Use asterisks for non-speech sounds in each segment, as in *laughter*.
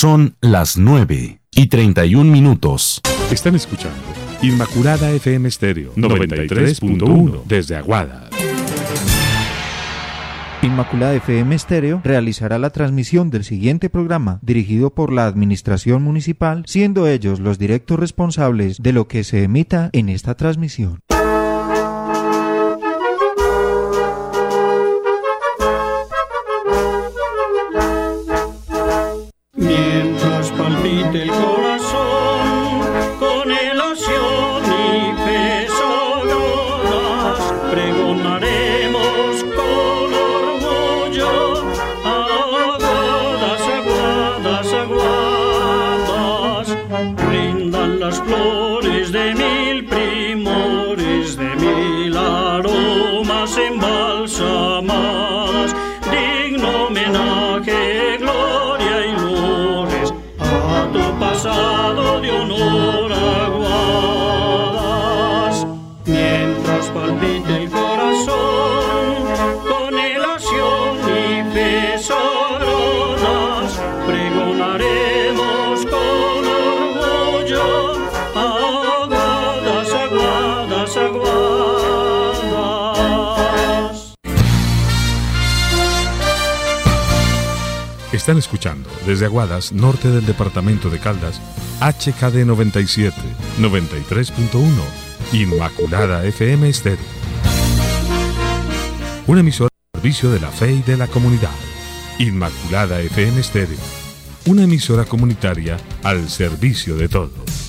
Son las 9 y 31 minutos. Están escuchando Inmaculada FM Stereo 93.1 desde Aguada. Inmaculada FM Estéreo realizará la transmisión del siguiente programa dirigido por la Administración Municipal, siendo ellos los directos responsables de lo que se emita en esta transmisión. Palpite el corazón Están escuchando desde Aguadas, norte del departamento de Caldas, HKD 97, 93.1, Inmaculada FM Estéreo. Una emisora al servicio de la fe y de la comunidad. Inmaculada FM Estéreo. Una emisora comunitaria al servicio de todos.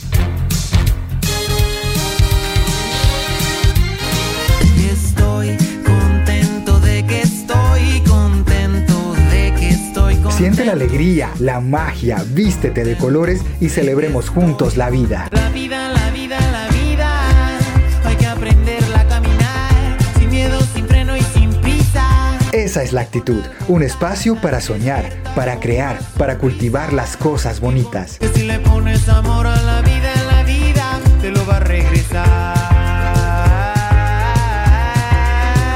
Siente la alegría, la magia, vístete de colores y celebremos juntos la vida. La vida, la vida, la vida. Hay que aprenderla a caminar sin miedo, sin freno y sin prisa. Esa es la actitud, un espacio para soñar, para crear, para cultivar las cosas bonitas. Que si le pones amor a la vida, la vida te lo va a regresar.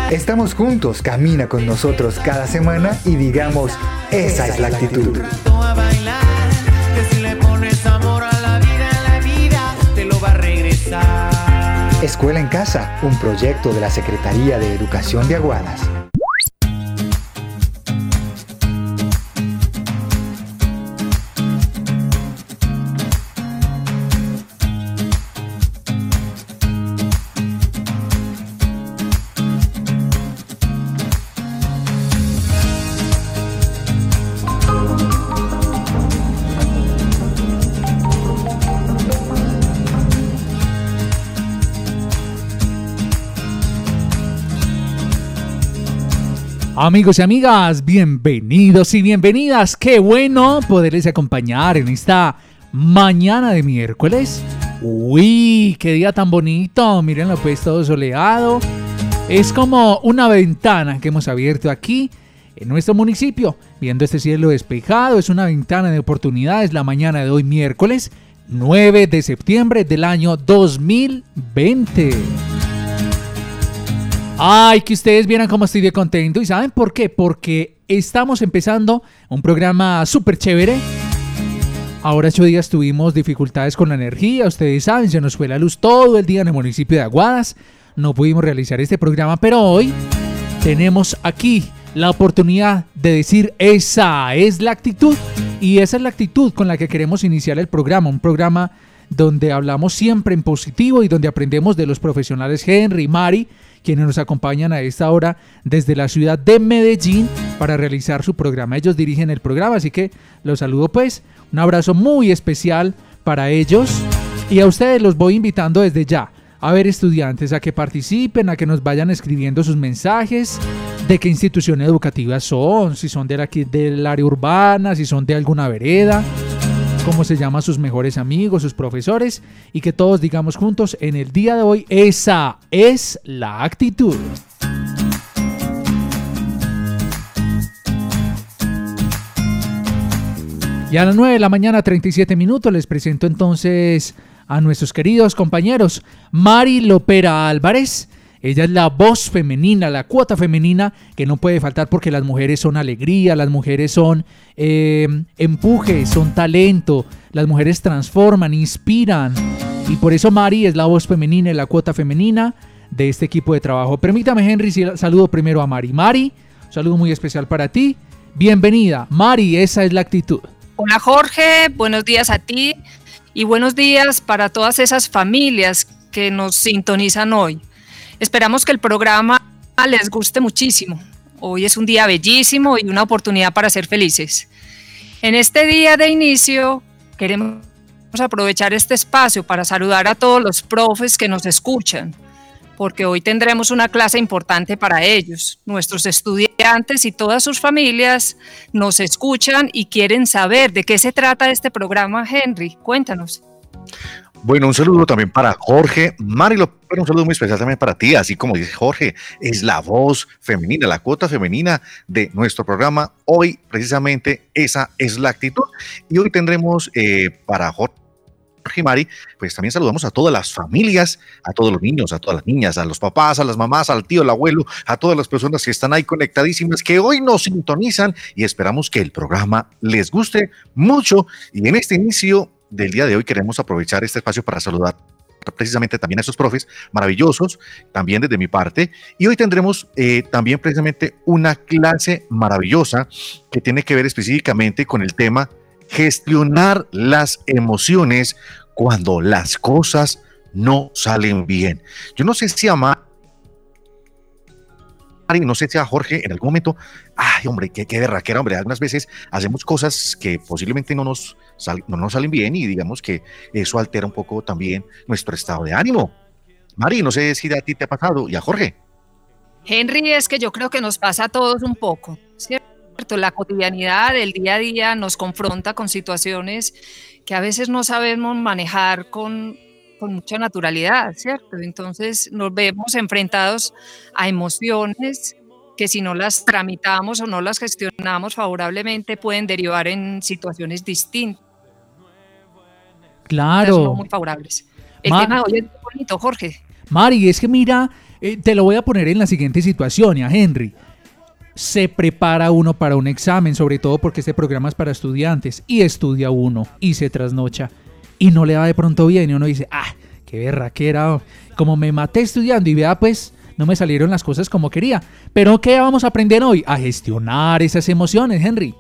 Estamos juntos, camina con nosotros cada semana y digamos, esa es la actitud. Escuela en Casa, un proyecto de la Secretaría de Educación de Aguadas. Amigos y amigas, bienvenidos y bienvenidas. Qué bueno poderles acompañar en esta mañana de miércoles. Uy, qué día tan bonito. Mírenlo pues todo soleado. Es como una ventana que hemos abierto aquí en nuestro municipio, viendo este cielo despejado. Es una ventana de oportunidades la mañana de hoy miércoles 9 de septiembre del año 2020. Ay, que ustedes vieran cómo estoy de contento. ¿Y saben por qué? Porque estamos empezando un programa súper chévere. Ahora ocho días tuvimos dificultades con la energía. Ustedes saben, se nos fue la luz todo el día en el municipio de Aguadas. No pudimos realizar este programa, pero hoy tenemos aquí la oportunidad de decir esa es la actitud. Y esa es la actitud con la que queremos iniciar el programa. Un programa donde hablamos siempre en positivo y donde aprendemos de los profesionales Henry Mari quienes nos acompañan a esta hora desde la ciudad de Medellín para realizar su programa. Ellos dirigen el programa, así que los saludo pues. Un abrazo muy especial para ellos y a ustedes los voy invitando desde ya. A ver estudiantes, a que participen, a que nos vayan escribiendo sus mensajes, de qué institución educativa son, si son de aquí del área urbana, si son de alguna vereda, cómo se llaman sus mejores amigos, sus profesores, y que todos digamos juntos en el día de hoy, esa es la actitud. Y a las 9 de la mañana, 37 minutos, les presento entonces a nuestros queridos compañeros Mari Lopera Álvarez. Ella es la voz femenina, la cuota femenina que no puede faltar porque las mujeres son alegría, las mujeres son eh, empuje, son talento, las mujeres transforman, inspiran. Y por eso Mari es la voz femenina y la cuota femenina de este equipo de trabajo. Permítame, Henry, si saludo primero a Mari. Mari, un saludo muy especial para ti. Bienvenida. Mari, esa es la actitud. Hola Jorge, buenos días a ti y buenos días para todas esas familias que nos sintonizan hoy. Esperamos que el programa les guste muchísimo. Hoy es un día bellísimo y una oportunidad para ser felices. En este día de inicio queremos aprovechar este espacio para saludar a todos los profes que nos escuchan, porque hoy tendremos una clase importante para ellos. Nuestros estudiantes y todas sus familias nos escuchan y quieren saber de qué se trata este programa, Henry. Cuéntanos. Bueno, un saludo también para Jorge. Marilo, un saludo muy especial también para ti, así como dice Jorge, es la voz femenina, la cuota femenina de nuestro programa. Hoy, precisamente, esa es la actitud. Y hoy tendremos eh, para Jorge Mari, pues también saludamos a todas las familias, a todos los niños, a todas las niñas, a los papás, a las mamás, al tío, al abuelo, a todas las personas que están ahí conectadísimas, que hoy nos sintonizan y esperamos que el programa les guste mucho. Y en este inicio del día de hoy queremos aprovechar este espacio para saludar precisamente también a esos profes maravillosos, también desde mi parte. Y hoy tendremos eh, también precisamente una clase maravillosa que tiene que ver específicamente con el tema gestionar las emociones cuando las cosas no salen bien. Yo no sé si a no sé si a Jorge en algún momento, ay hombre, qué, qué era hombre, algunas veces hacemos cosas que posiblemente no nos, no nos salen bien y digamos que eso altera un poco también nuestro estado de ánimo. Mari, no sé si a ti te ha pasado y a Jorge. Henry, es que yo creo que nos pasa a todos un poco, ¿cierto? La cotidianidad del día a día nos confronta con situaciones que a veces no sabemos manejar con, con mucha naturalidad, ¿cierto? Entonces nos vemos enfrentados a emociones que si no las tramitamos o no las gestionamos favorablemente pueden derivar en situaciones distintas. Claro. No muy favorables. El tema de hoy es bonito, Jorge. Mari, es que mira, eh, te lo voy a poner en la siguiente situación, ya Henry. Se prepara uno para un examen, sobre todo porque este programa es para estudiantes, y estudia uno, y se trasnocha y no le va de pronto bien y uno dice, ah, qué era como me maté estudiando y vea pues no me salieron las cosas como quería. Pero ¿qué vamos a aprender hoy? A gestionar esas emociones, Henry.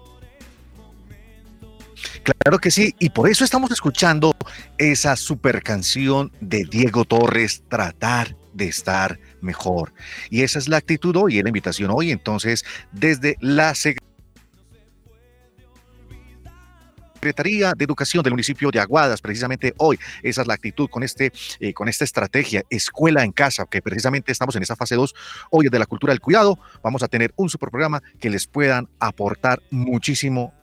Claro que sí, y por eso estamos escuchando esa super canción de Diego Torres, Tratar de estar mejor. Y esa es la actitud hoy, la invitación hoy. Entonces, desde la Secretaría de Educación del municipio de Aguadas, precisamente hoy, esa es la actitud con, este, eh, con esta estrategia, escuela en casa, que precisamente estamos en esa fase 2, hoy de la cultura del cuidado, vamos a tener un super programa que les puedan aportar muchísimo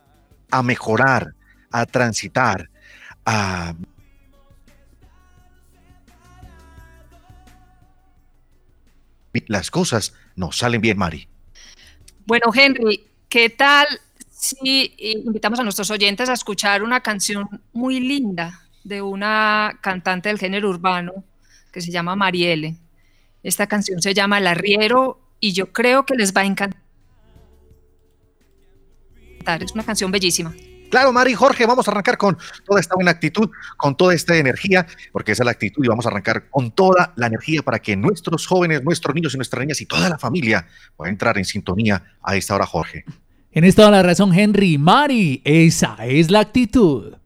a mejorar, a transitar, a las cosas no salen bien, Mari. Bueno, Henry, ¿qué tal Sí, invitamos a nuestros oyentes a escuchar una canción muy linda de una cantante del género urbano que se llama Marielle. Esta canción se llama El Arriero y yo creo que les va a encantar. Es una canción bellísima. Claro, Mari, Jorge, vamos a arrancar con toda esta buena actitud, con toda esta energía, porque esa es la actitud y vamos a arrancar con toda la energía para que nuestros jóvenes, nuestros niños y nuestras niñas y toda la familia puedan entrar en sintonía a esta hora, Jorge. En toda la razón, Henry. Mari, esa es la actitud.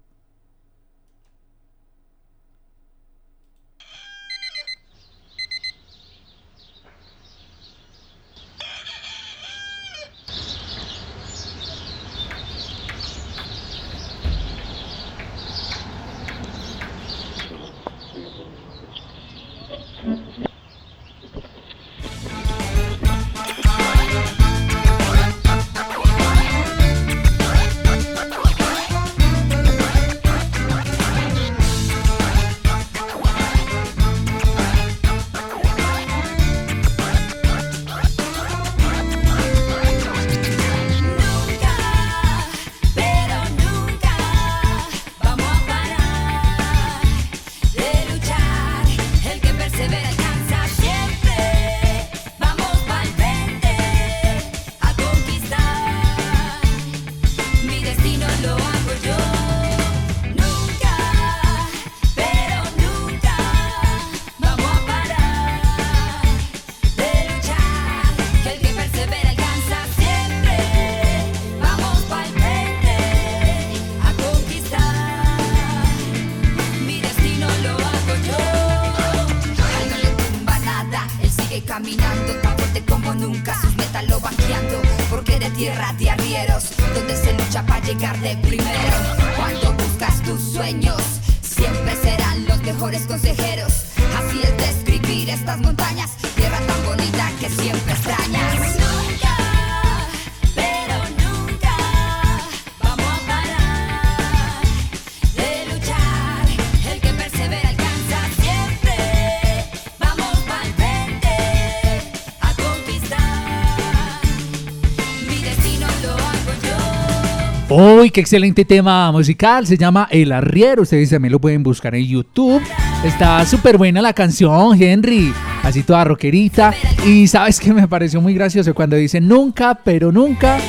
Qué excelente tema musical. Se llama El Arriero. Ustedes también lo pueden buscar en YouTube. Está súper buena la canción, Henry. Así toda rockerita. Y sabes que me pareció muy gracioso cuando dice nunca, pero nunca.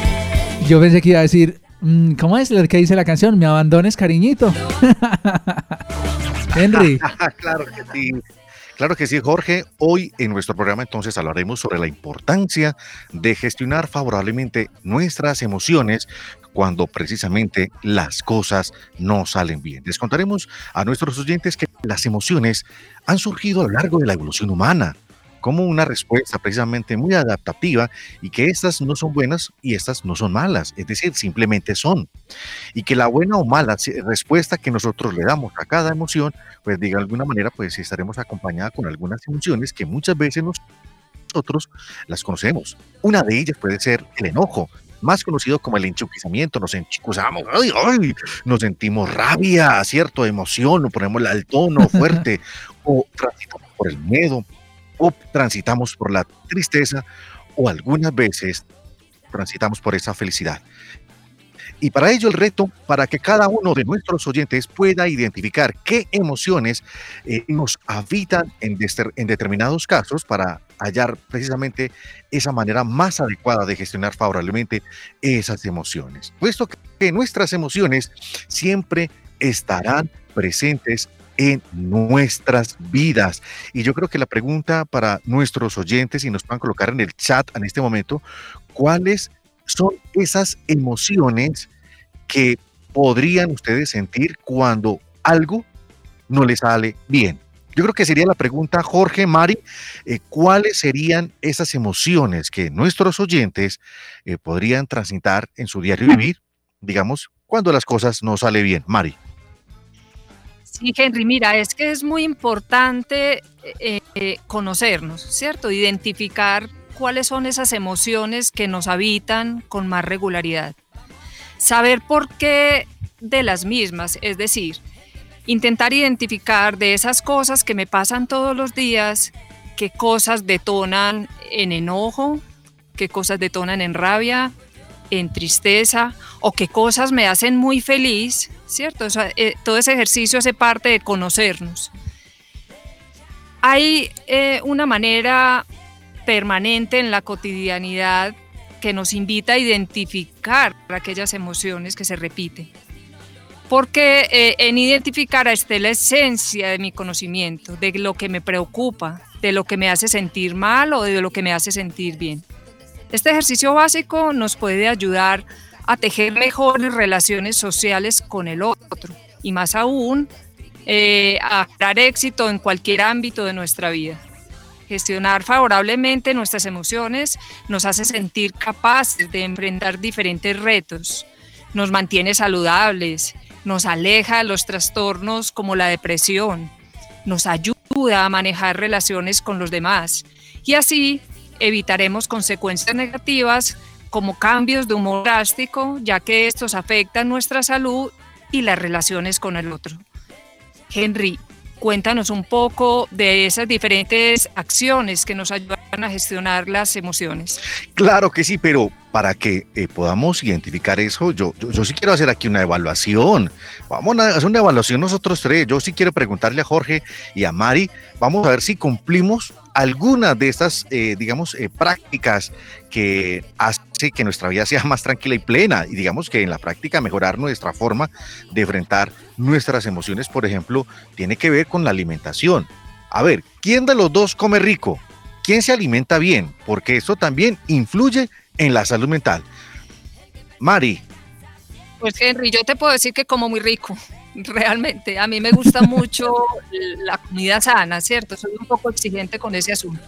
Yo pensé que iba a decir, mm, ¿cómo es lo que dice la canción? Me abandones, cariñito. *laughs* Henry. *laughs* claro que sí. Claro que sí, Jorge. Hoy en nuestro programa entonces hablaremos sobre la importancia de gestionar favorablemente nuestras emociones cuando precisamente las cosas no salen bien. Les contaremos a nuestros oyentes que las emociones han surgido a lo largo de la evolución humana como una respuesta precisamente muy adaptativa y que estas no son buenas y estas no son malas, es decir, simplemente son. Y que la buena o mala respuesta que nosotros le damos a cada emoción, pues de alguna manera, pues estaremos acompañada con algunas emociones que muchas veces nos- nosotros las conocemos. Una de ellas puede ser el enojo, más conocido como el enchuquizamiento, nos enchuquizamos, ay, ay, nos sentimos rabia, cierto, emoción, o ponemos el tono *laughs* fuerte, o transitamos por el miedo, o transitamos por la tristeza, o algunas veces transitamos por esa felicidad. Y para ello el reto, para que cada uno de nuestros oyentes pueda identificar qué emociones eh, nos habitan en, en determinados casos para hallar precisamente esa manera más adecuada de gestionar favorablemente esas emociones. Puesto que nuestras emociones siempre estarán presentes en nuestras vidas. Y yo creo que la pregunta para nuestros oyentes, y nos puedan colocar en el chat en este momento, ¿cuáles son esas emociones que podrían ustedes sentir cuando algo no les sale bien? Yo creo que sería la pregunta, Jorge, Mari, eh, ¿cuáles serían esas emociones que nuestros oyentes eh, podrían transitar en su diario vivir, digamos, cuando las cosas no salen bien? Mari. Sí, Henry, mira, es que es muy importante eh, eh, conocernos, ¿cierto? Identificar cuáles son esas emociones que nos habitan con más regularidad. Saber por qué de las mismas, es decir, intentar identificar de esas cosas que me pasan todos los días, qué cosas detonan en enojo, qué cosas detonan en rabia, en tristeza o qué cosas me hacen muy feliz, ¿cierto? O sea, eh, todo ese ejercicio hace parte de conocernos. Hay eh, una manera permanente en la cotidianidad que nos invita a identificar aquellas emociones que se repiten. Porque eh, en identificar esté la esencia de mi conocimiento, de lo que me preocupa, de lo que me hace sentir mal o de lo que me hace sentir bien. Este ejercicio básico nos puede ayudar a tejer mejores relaciones sociales con el otro y más aún eh, a dar éxito en cualquier ámbito de nuestra vida. Gestionar favorablemente nuestras emociones nos hace sentir capaces de enfrentar diferentes retos, nos mantiene saludables, nos aleja de los trastornos como la depresión, nos ayuda a manejar relaciones con los demás y así evitaremos consecuencias negativas como cambios de humor drástico, ya que estos afectan nuestra salud y las relaciones con el otro. Henry, cuéntanos un poco de esas diferentes acciones que nos ayudan a gestionar las emociones. Claro que sí, pero para que eh, podamos identificar eso, yo, yo, yo sí quiero hacer aquí una evaluación. Vamos a hacer una evaluación nosotros tres. Yo sí quiero preguntarle a Jorge y a Mari, vamos a ver si cumplimos algunas de estas, eh, digamos, eh, prácticas que hace que nuestra vida sea más tranquila y plena y digamos que en la práctica mejorar nuestra forma de enfrentar nuestras emociones, por ejemplo, tiene que ver con la alimentación. A ver, ¿quién de los dos come rico? ¿Quién se alimenta bien? Porque eso también influye en la salud mental. Mari. Pues Henry, yo te puedo decir que como muy rico, realmente. A mí me gusta mucho la comida sana, ¿cierto? Soy un poco exigente con ese asunto.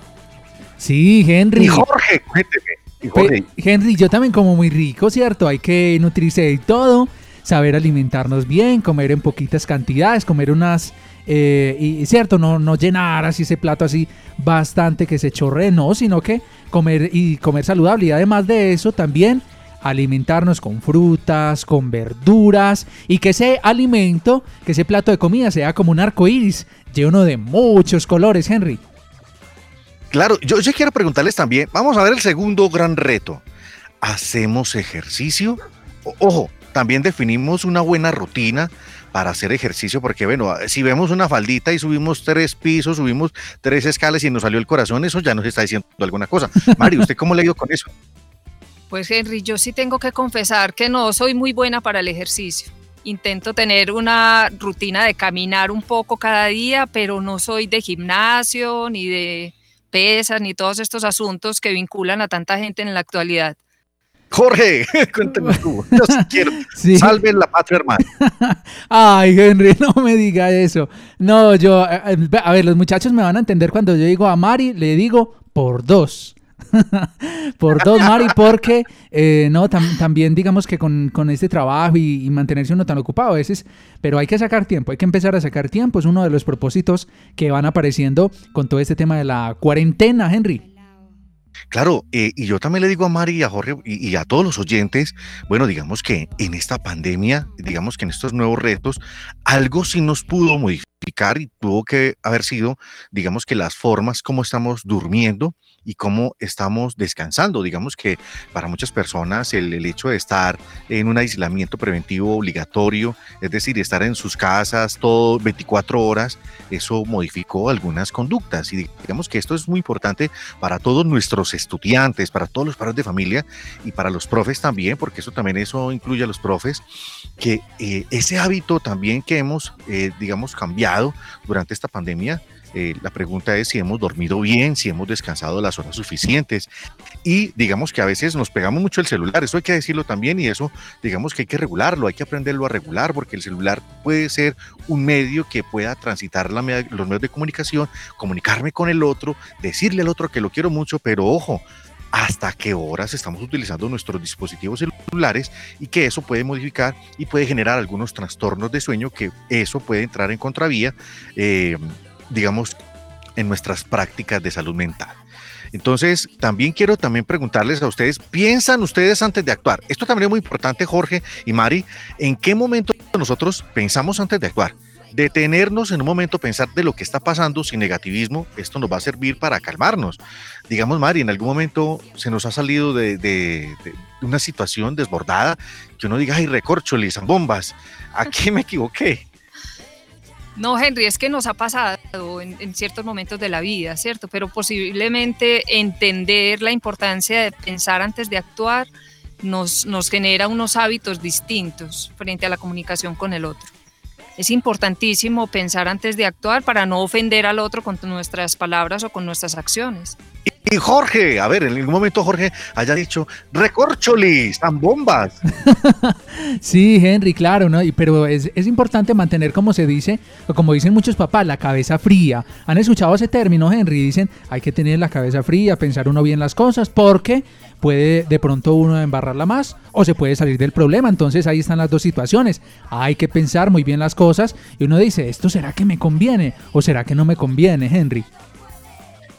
Sí, Henry. Y Jorge, cuénteme. Y Pe- Jorge, Henry, yo también como muy rico, ¿cierto? Hay que nutrirse de todo, saber alimentarnos bien, comer en poquitas cantidades, comer unas... eh, y, y cierto, no, no llenar así ese plato así bastante que se chorre, no, sino que comer y comer saludable. Y además de eso, también alimentarnos con frutas, con verduras y que ese alimento, que ese plato de comida sea como un arco iris, lleno de muchos colores, Henry. claro, yo, quiero preguntarles también, vamos a ver el segundo gran reto. ¿Hacemos ejercicio? Ojo, también definimos una buena rutina para hacer ejercicio, porque bueno, si vemos una faldita y subimos tres pisos, subimos tres escalas y nos salió el corazón, eso ya nos está diciendo alguna cosa. Mari, ¿usted cómo le dio con eso? Pues Henry, yo sí tengo que confesar que no soy muy buena para el ejercicio. Intento tener una rutina de caminar un poco cada día, pero no soy de gimnasio, ni de pesas, ni todos estos asuntos que vinculan a tanta gente en la actualidad. Jorge, *laughs* cuéntanos tú. Yo sí *laughs* quiero. Sí. Salven la patria, hermano. *laughs* Ay, Henry, no me diga eso. No, yo, eh, eh, a ver, los muchachos me van a entender cuando yo digo a Mari, le digo por dos. *laughs* por dos, Mari, porque eh, no, tam- también digamos que con, con este trabajo y, y mantenerse uno tan ocupado a veces, pero hay que sacar tiempo, hay que empezar a sacar tiempo, es uno de los propósitos que van apareciendo con todo este tema de la cuarentena, Henry. Claro, eh, y yo también le digo a Mari y a Jorge y, y a todos los oyentes, bueno, digamos que en esta pandemia, digamos que en estos nuevos retos, algo sí nos pudo modificar y tuvo que haber sido, digamos que las formas como estamos durmiendo y cómo estamos descansando. Digamos que para muchas personas el, el hecho de estar en un aislamiento preventivo obligatorio, es decir, estar en sus casas todo 24 horas, eso modificó algunas conductas. Y digamos que esto es muy importante para todos nuestros estudiantes, para todos los padres de familia y para los profes también, porque eso también eso incluye a los profes, que eh, ese hábito también que hemos, eh, digamos, cambiado durante esta pandemia, eh, la pregunta es si hemos dormido bien, si hemos descansado las horas suficientes. Y digamos que a veces nos pegamos mucho el celular, eso hay que decirlo también y eso digamos que hay que regularlo, hay que aprenderlo a regular porque el celular puede ser un medio que pueda transitar los medios de comunicación, comunicarme con el otro, decirle al otro que lo quiero mucho, pero ojo, hasta qué horas estamos utilizando nuestros dispositivos celulares y que eso puede modificar y puede generar algunos trastornos de sueño que eso puede entrar en contravía, eh, digamos, en nuestras prácticas de salud mental. Entonces, también quiero también preguntarles a ustedes, ¿piensan ustedes antes de actuar? Esto también es muy importante, Jorge y Mari, ¿en qué momento nosotros pensamos antes de actuar? Detenernos en un momento, pensar de lo que está pasando sin negativismo, esto nos va a servir para calmarnos. Digamos, Mari, en algún momento se nos ha salido de, una situación desbordada que uno diga, ay, recorcholis, bombas, aquí me equivoqué. No, Henry, es que nos ha pasado en, ciertos momentos de la vida, ¿cierto? Pero posiblemente entender la importancia de pensar antes de actuar nos genera unos hábitos distintos frente a la comunicación con el otro. Es importantísimo pensar antes de actuar para no ofender al otro con nuestras palabras o con nuestras acciones. Y Jorge, a ver, en algún momento Jorge haya dicho, recorcholis, bombas. *laughs* Sí, Henry, claro, ¿no? Pero es, es importante mantener, como se dice, o como dicen muchos papás, la cabeza fría. ¿Han escuchado ese término, Henry? Dicen, hay que tener la cabeza fría, pensar uno bien las cosas, porque puede de pronto uno embarrarla más o se puede salir del problema. Entonces ahí están las dos situaciones. Hay que pensar muy bien las cosas y uno dice, ¿esto será que me conviene o será que no me conviene, Henry?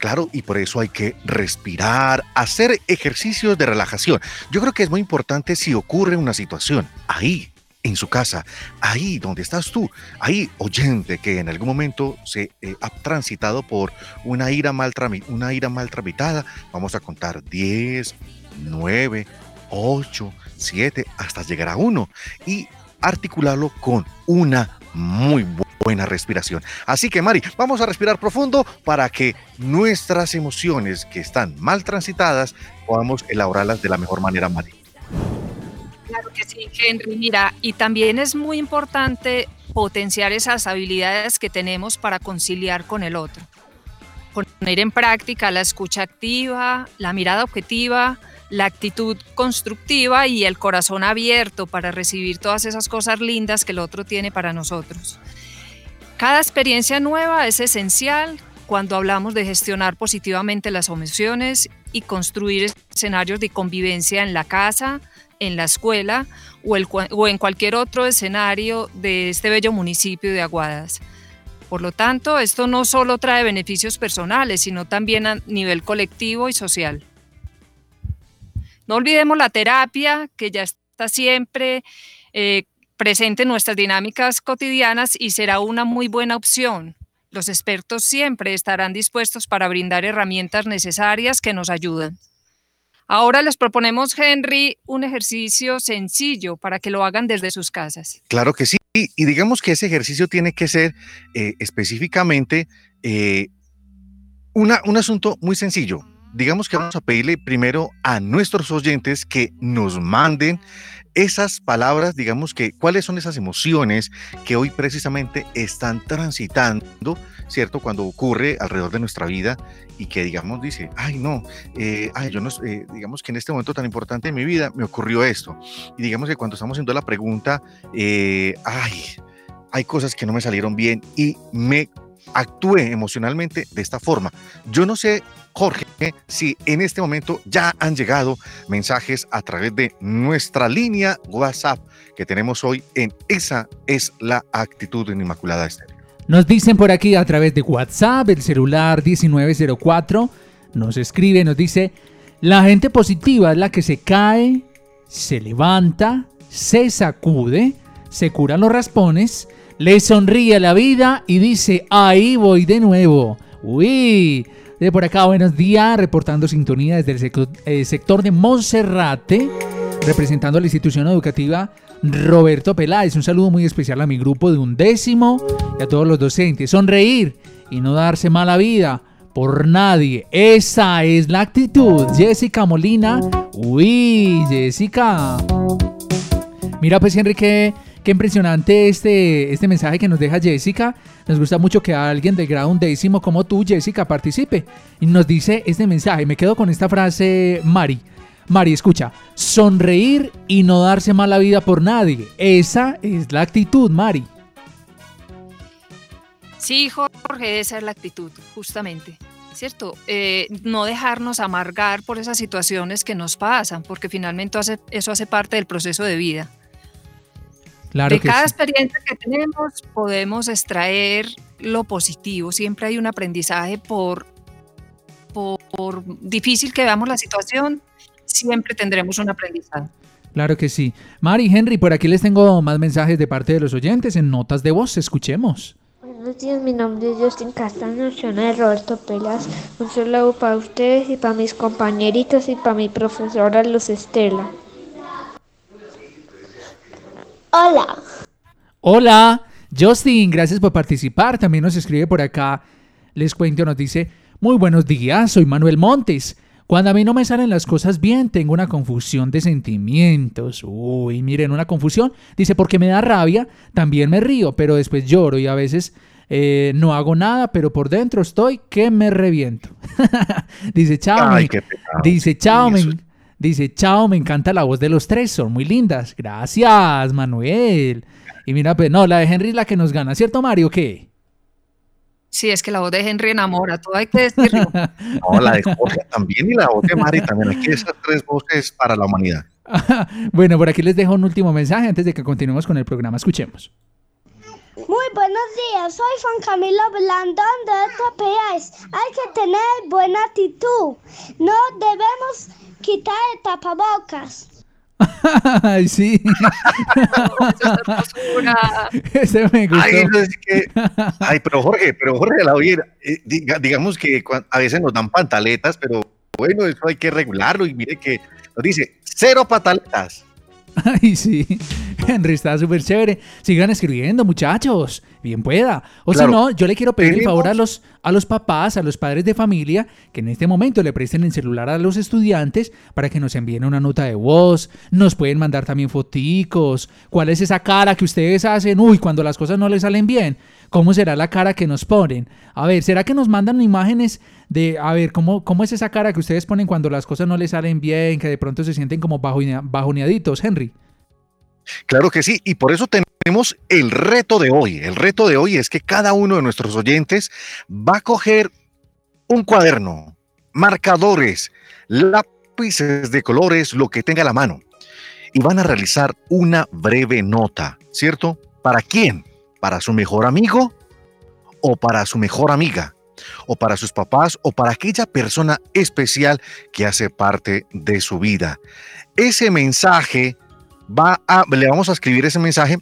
Claro, y por eso hay que respirar, hacer ejercicios de relajación. Yo creo que es muy importante si ocurre una situación ahí, en su casa, ahí donde estás tú, ahí oyente que en algún momento se eh, ha transitado por una ira, mal una ira tramitada, vamos a contar 10, 9, 8, 7, hasta llegar a 1 y articularlo con una muy buena respiración. Así que Mari, vamos a respirar profundo para que nuestras emociones que están mal transitadas podamos elaborarlas de la mejor manera, Mari. Claro que sí, Henry. Mira, y también es muy importante potenciar esas habilidades que tenemos para conciliar con el otro. Poner en práctica la escucha activa, la mirada objetiva, la actitud constructiva y el corazón abierto para recibir todas esas cosas lindas que el otro tiene para nosotros. Cada experiencia nueva es esencial cuando hablamos de gestionar positivamente las emociones y construir escenarios de convivencia en la casa, en la escuela o, en cualquier otro escenario de este bello municipio de Aguadas. Por lo tanto, esto no solo trae beneficios personales, sino también a nivel colectivo y social. No olvidemos la terapia, que ya está siempre eh, presente en nuestras dinámicas cotidianas y será una muy buena opción. Los expertos siempre estarán dispuestos para brindar herramientas necesarias que nos ayudan. Ahora les proponemos, Henry, un ejercicio sencillo para que lo hagan desde sus casas. Claro que sí. Y digamos que ese ejercicio tiene que ser eh, específicamente eh, un asunto muy sencillo. Digamos que vamos a pedirle primero a nuestros oyentes que nos manden esas palabras, digamos que cuáles son esas emociones que hoy precisamente están transitando, ¿cierto? Cuando ocurre alrededor de nuestra vida y que digamos dice, ay no, eh, ay, yo no, eh, digamos que en este momento tan importante de mi vida me ocurrió esto. Y digamos que cuando estamos haciendo la pregunta, eh, ay, hay cosas que no me salieron bien y me actué emocionalmente de esta forma. Yo no sé, Jorge, si en este momento ya han llegado mensajes a través de nuestra línea WhatsApp que tenemos hoy en Esa es la actitud en Inmaculada Estéreo. Nos dicen por aquí a través de WhatsApp, el celular 1904, nos escribe, nos dice, la gente positiva es la que se cae, se levanta, se sacude, se cura los raspones, le sonríe la vida y dice, ahí voy de nuevo. Uy, de por acá, buenos días, reportando sintonía desde el sector, eh, sector de Monserrate, representando a la institución educativa Roberto Peláez. Un saludo muy especial a mi grupo de undécimo y a todos los docentes. Sonreír y no darse mala vida por nadie. Esa es la actitud. Jessica Molina. Uy, Jessica. Mira pues Enrique, qué impresionante este, este mensaje que nos deja Jessica. Nos gusta mucho que alguien de grado undécimo como tú, Jessica, participe. Y nos dice este mensaje. Me quedo con esta frase, Mari. Mari, escucha, sonreír y no darse mala vida por nadie. Esa es la actitud, Mari. Sí, Jorge, esa es la actitud, justamente. ¿Cierto? Eh, no dejarnos amargar por esas situaciones que nos pasan, porque finalmente eso hace parte del proceso de vida. Claro de que cada sí. experiencia que tenemos podemos extraer lo positivo. Siempre hay un aprendizaje por, por, por difícil que veamos la situación, siempre tendremos un aprendizaje. Claro que sí. Mari, Henry, por aquí les tengo más mensajes de parte de los oyentes en notas de voz. Escuchemos. Buenos días, mi nombre es Justin Castaño, soy de Roberto Pelas. Un saludo para ustedes y para mis compañeritos y para mi profesora Luz Estela. Hola. Hola, Justin, gracias por participar. También nos escribe por acá. Les cuento, nos dice, muy buenos días, soy Manuel Montes. Cuando a mí no me salen las cosas bien, tengo una confusión de sentimientos. Uy, miren, una confusión. Dice, porque me da rabia, también me río, pero después lloro y a veces eh, no hago nada, pero por dentro estoy que me reviento. *laughs* dice, chao. Ay, dice, chao, Sí, dice, chao, me encanta la voz de los tres, son muy lindas. Gracias, Manuel. Y mira, pues no, la de Henry es la que nos gana, ¿cierto, Mario? ¿Qué? Sí, es que la voz de Henry enamora, todo hay que decirlo. *laughs* No, la de Jorge también y la voz de Mari también. Aquí esas tres voces para la humanidad. *laughs* bueno, por aquí les dejo un último mensaje antes de que continuemos con el programa. Escuchemos. Muy buenos días, soy Juan Camilo Blandón de Tapeáis. Hay que tener buena actitud. No debemos quitar el tapabocas. *laughs* Ay, sí. *laughs* Ese me gustó. Ay, eso es que- ay, pero Jorge, pero Jorge, la oye, eh, diga- digamos que a veces nos dan pantaletas, pero bueno, eso hay que regularlo y mire que nos dice cero pataletas. *laughs* Ay, sí. *laughs* Henry está súper chévere. Sigan escribiendo, muchachos. Bien pueda. O Claro. si no, yo le quiero pedir el favor a los, a los papás, a los padres de familia, que en este momento le presten el celular a los estudiantes para que nos envíen una nota de voz. Nos pueden mandar también foticos. ¿Cuál es esa cara que ustedes hacen? Uy, cuando las cosas no les salen bien. ¿Cómo será la cara que nos ponen? A ver, ¿será que nos mandan imágenes de, a ver, cómo, cómo es esa cara que ustedes ponen cuando las cosas no les salen bien, que de pronto se sienten como bajonea- bajoneaditos, Henry? Claro que sí, y por eso tenemos el reto de hoy. El reto de hoy es que cada uno de nuestros oyentes va a coger un cuaderno, marcadores, lápices de colores, lo que tenga a la mano. Y van a realizar una breve nota, ¿cierto? ¿Para quién? ¿Para su mejor amigo o para su mejor amiga? o para sus papás o para aquella persona especial que hace parte de su vida. Ese mensaje va a, le vamos a escribir ese mensaje,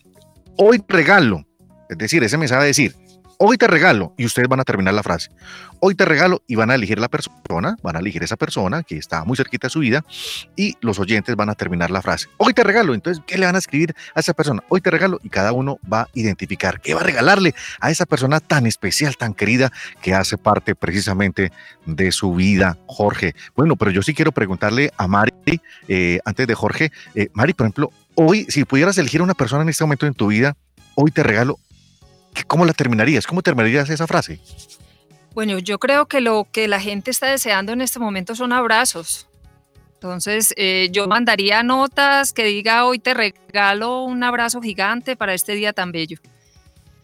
hoy regalo, es decir, ese mensaje va a decir, hoy te regalo, y ustedes van a terminar la frase, hoy te regalo y van a elegir la persona, van a elegir esa persona que está muy cerquita de su vida y los oyentes van a terminar la frase, hoy te regalo, entonces, ¿qué le van a escribir a esa persona? Hoy te regalo y cada uno va a identificar qué va a regalarle a esa persona tan especial, tan querida, que hace parte precisamente de su vida, Jorge. Bueno, pero yo sí quiero preguntarle a Mari, eh, antes de Jorge, eh, Mari, por ejemplo, hoy, si pudieras elegir a una persona en este momento en tu vida, hoy te regalo, ¿cómo la terminarías? ¿Cómo terminarías esa frase? Bueno, yo creo que lo que la gente está deseando en este momento son abrazos. Entonces, eh, yo mandaría notas que diga hoy te regalo un abrazo gigante para este día tan bello.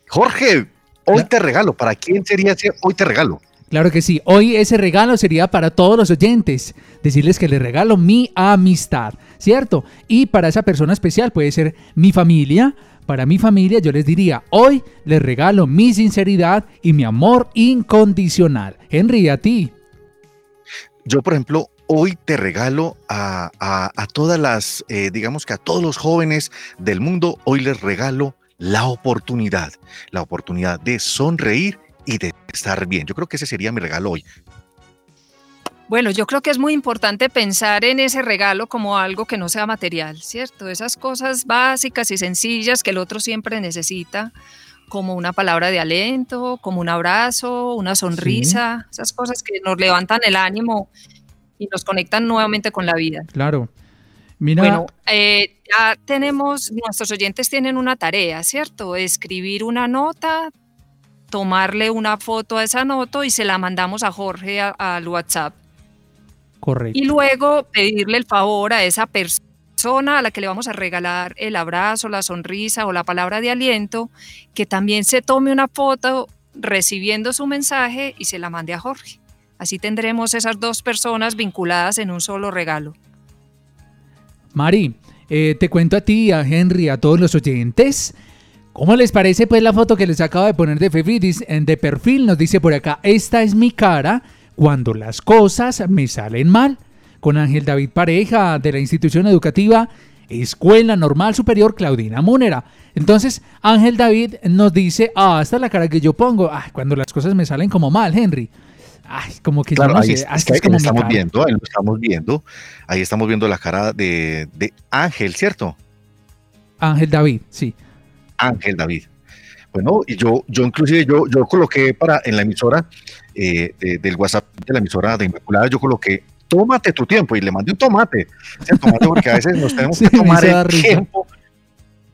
Jorge, hoy te regalo. ¿Para quién sería ese hoy te regalo? Claro que sí. Hoy ese regalo sería para todos los oyentes. Decirles que les regalo mi amistad, ¿cierto? Y para esa persona especial puede ser mi familia, para mi familia yo les diría, hoy les regalo mi sinceridad y mi amor incondicional. Henry, a ti. Yo, por ejemplo, hoy te regalo a, a- todas las, eh, digamos que a todos los jóvenes del mundo, hoy les regalo la oportunidad, la oportunidad de sonreír y de estar bien. Yo creo que ese sería mi regalo hoy. Bueno, yo creo que es muy importante pensar en ese regalo como algo que no sea material, ¿cierto? Esas cosas básicas y sencillas que el otro siempre necesita, como una palabra de aliento, como un abrazo, una sonrisa, esas cosas que nos levantan el ánimo y nos conectan nuevamente con la vida. Claro. Mira, Bueno, eh, ya tenemos, nuestros oyentes tienen una tarea, ¿cierto? Escribir una nota, tomarle una foto a esa nota y se la mandamos a Jorge a- al WhatsApp. Correcto. Y luego pedirle el favor a esa persona a la que le vamos a regalar el abrazo, la sonrisa o la palabra de aliento, que también se tome una foto recibiendo su mensaje y se la mande a Jorge. Así tendremos esas dos personas vinculadas en un solo regalo. Mari, eh, te cuento a ti, a Henry, a todos los oyentes. ¿Cómo les parece pues la foto que les acabo de poner de en- De perfil nos dice por acá, esta es mi cara cuando las cosas me salen mal. Con Ángel David Pareja de la institución educativa Escuela Normal Superior Claudina Múnera. Entonces, Ángel David nos dice, ah, esta es la cara que yo pongo. Ay, cuando las cosas me salen como mal, Henry. Ay, como que yo Claro, no ahí sé, es- así es como estamos cara. viendo, ahí lo estamos viendo. Ahí estamos viendo la cara de, de Ángel, ¿cierto? Ángel David, sí. Ángel David. Bueno, y yo, yo inclusive yo, yo coloqué para en la emisora eh, de- del WhatsApp de la emisora de Inmaculada, yo coloqué tómate tu tiempo y le mandé un tomate. Tomate porque a veces nos tenemos *laughs* Sí, que tomar el tiempo,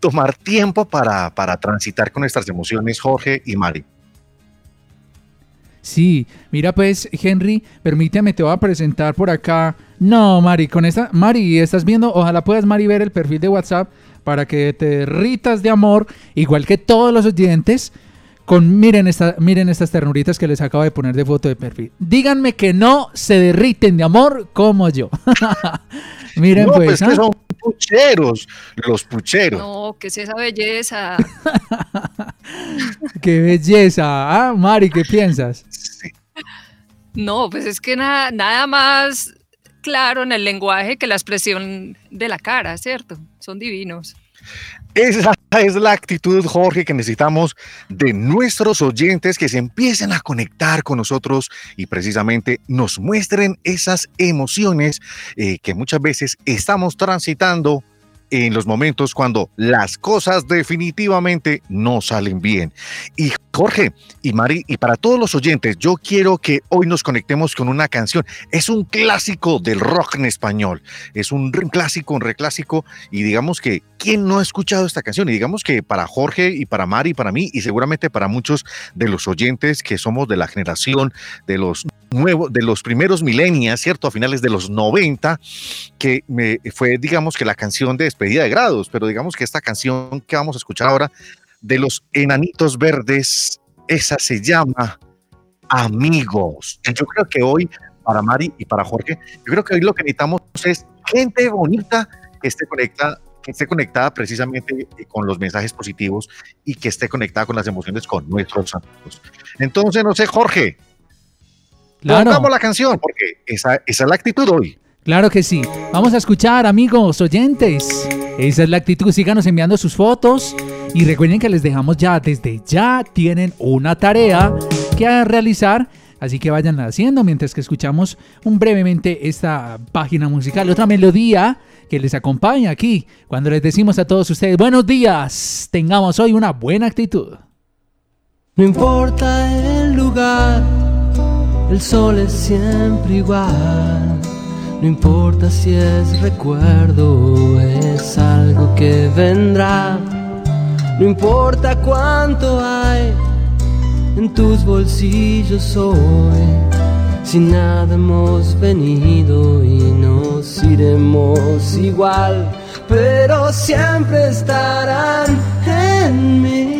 tomar tiempo para, para transitar con nuestras emociones, Jorge y Mari. Sí, mira pues, Henry, permíteme, te voy a presentar por acá. No, Mari, con esta, Mari, estás viendo, ojalá puedas, Mari, ver el perfil de WhatsApp para que te derritas de amor, igual que todos los oyentes, con, miren, esta, miren estas ternuritas que les acabo de poner de foto de perfil. Díganme que no se derriten de amor como yo. *laughs* miren no, pues, pues, ¿ah? que son pucheros, los pucheros. No, ¿qué es esa belleza? *laughs* qué belleza. Ah, Mari, ¿qué piensas? No, pues es que nada, nada más claro en el lenguaje que la expresión de la cara, ¿cierto? Son divinos. Esa es la actitud, Jorge, que necesitamos de nuestros oyentes que se empiecen a conectar con nosotros y precisamente nos muestren esas emociones eh, que muchas veces estamos transitando en los momentos cuando las cosas definitivamente no salen bien. Y Jorge y Mari, y para todos los oyentes, yo quiero que hoy nos conectemos con una canción. Es un clásico del rock en español. Es un clásico, un reclásico. Y digamos que, ¿quién no ha escuchado esta canción? Y digamos que para Jorge y para Mari para mí, y seguramente para muchos de los oyentes que somos de la generación de los nuevos, de los primeros milenios, ¿cierto? A finales de los 90, que me, fue, digamos que la canción de despedida de grados, pero digamos que esta canción que vamos a escuchar ahora de los enanitos verdes, esa se llama amigos. Yo creo que hoy, para Mari y para Jorge, yo creo que hoy lo que necesitamos es gente bonita que esté conectada que esté conectada precisamente con los mensajes positivos y que esté conectada con las emociones con nuestros amigos. Entonces, no sé, Jorge, Claro. pongamos la canción, porque esa, esa es la actitud hoy. Claro que sí. Vamos a escuchar, amigos oyentes. Esa es la actitud. Síganos enviando sus fotos. Y recuerden que les dejamos ya, desde ya tienen una tarea que realizar. Así que vayan haciendo mientras que escuchamos un brevemente esta página musical. Otra melodía que les acompaña aquí cuando les decimos a todos ustedes buenos días. Tengamos hoy una buena actitud. No importa el lugar, el sol es siempre igual. No importa si es recuerdo o es algo que vendrá. No importa cuánto hay en tus bolsillos hoy. Si nada hemos venido y nos iremos igual, pero siempre estarán en mí.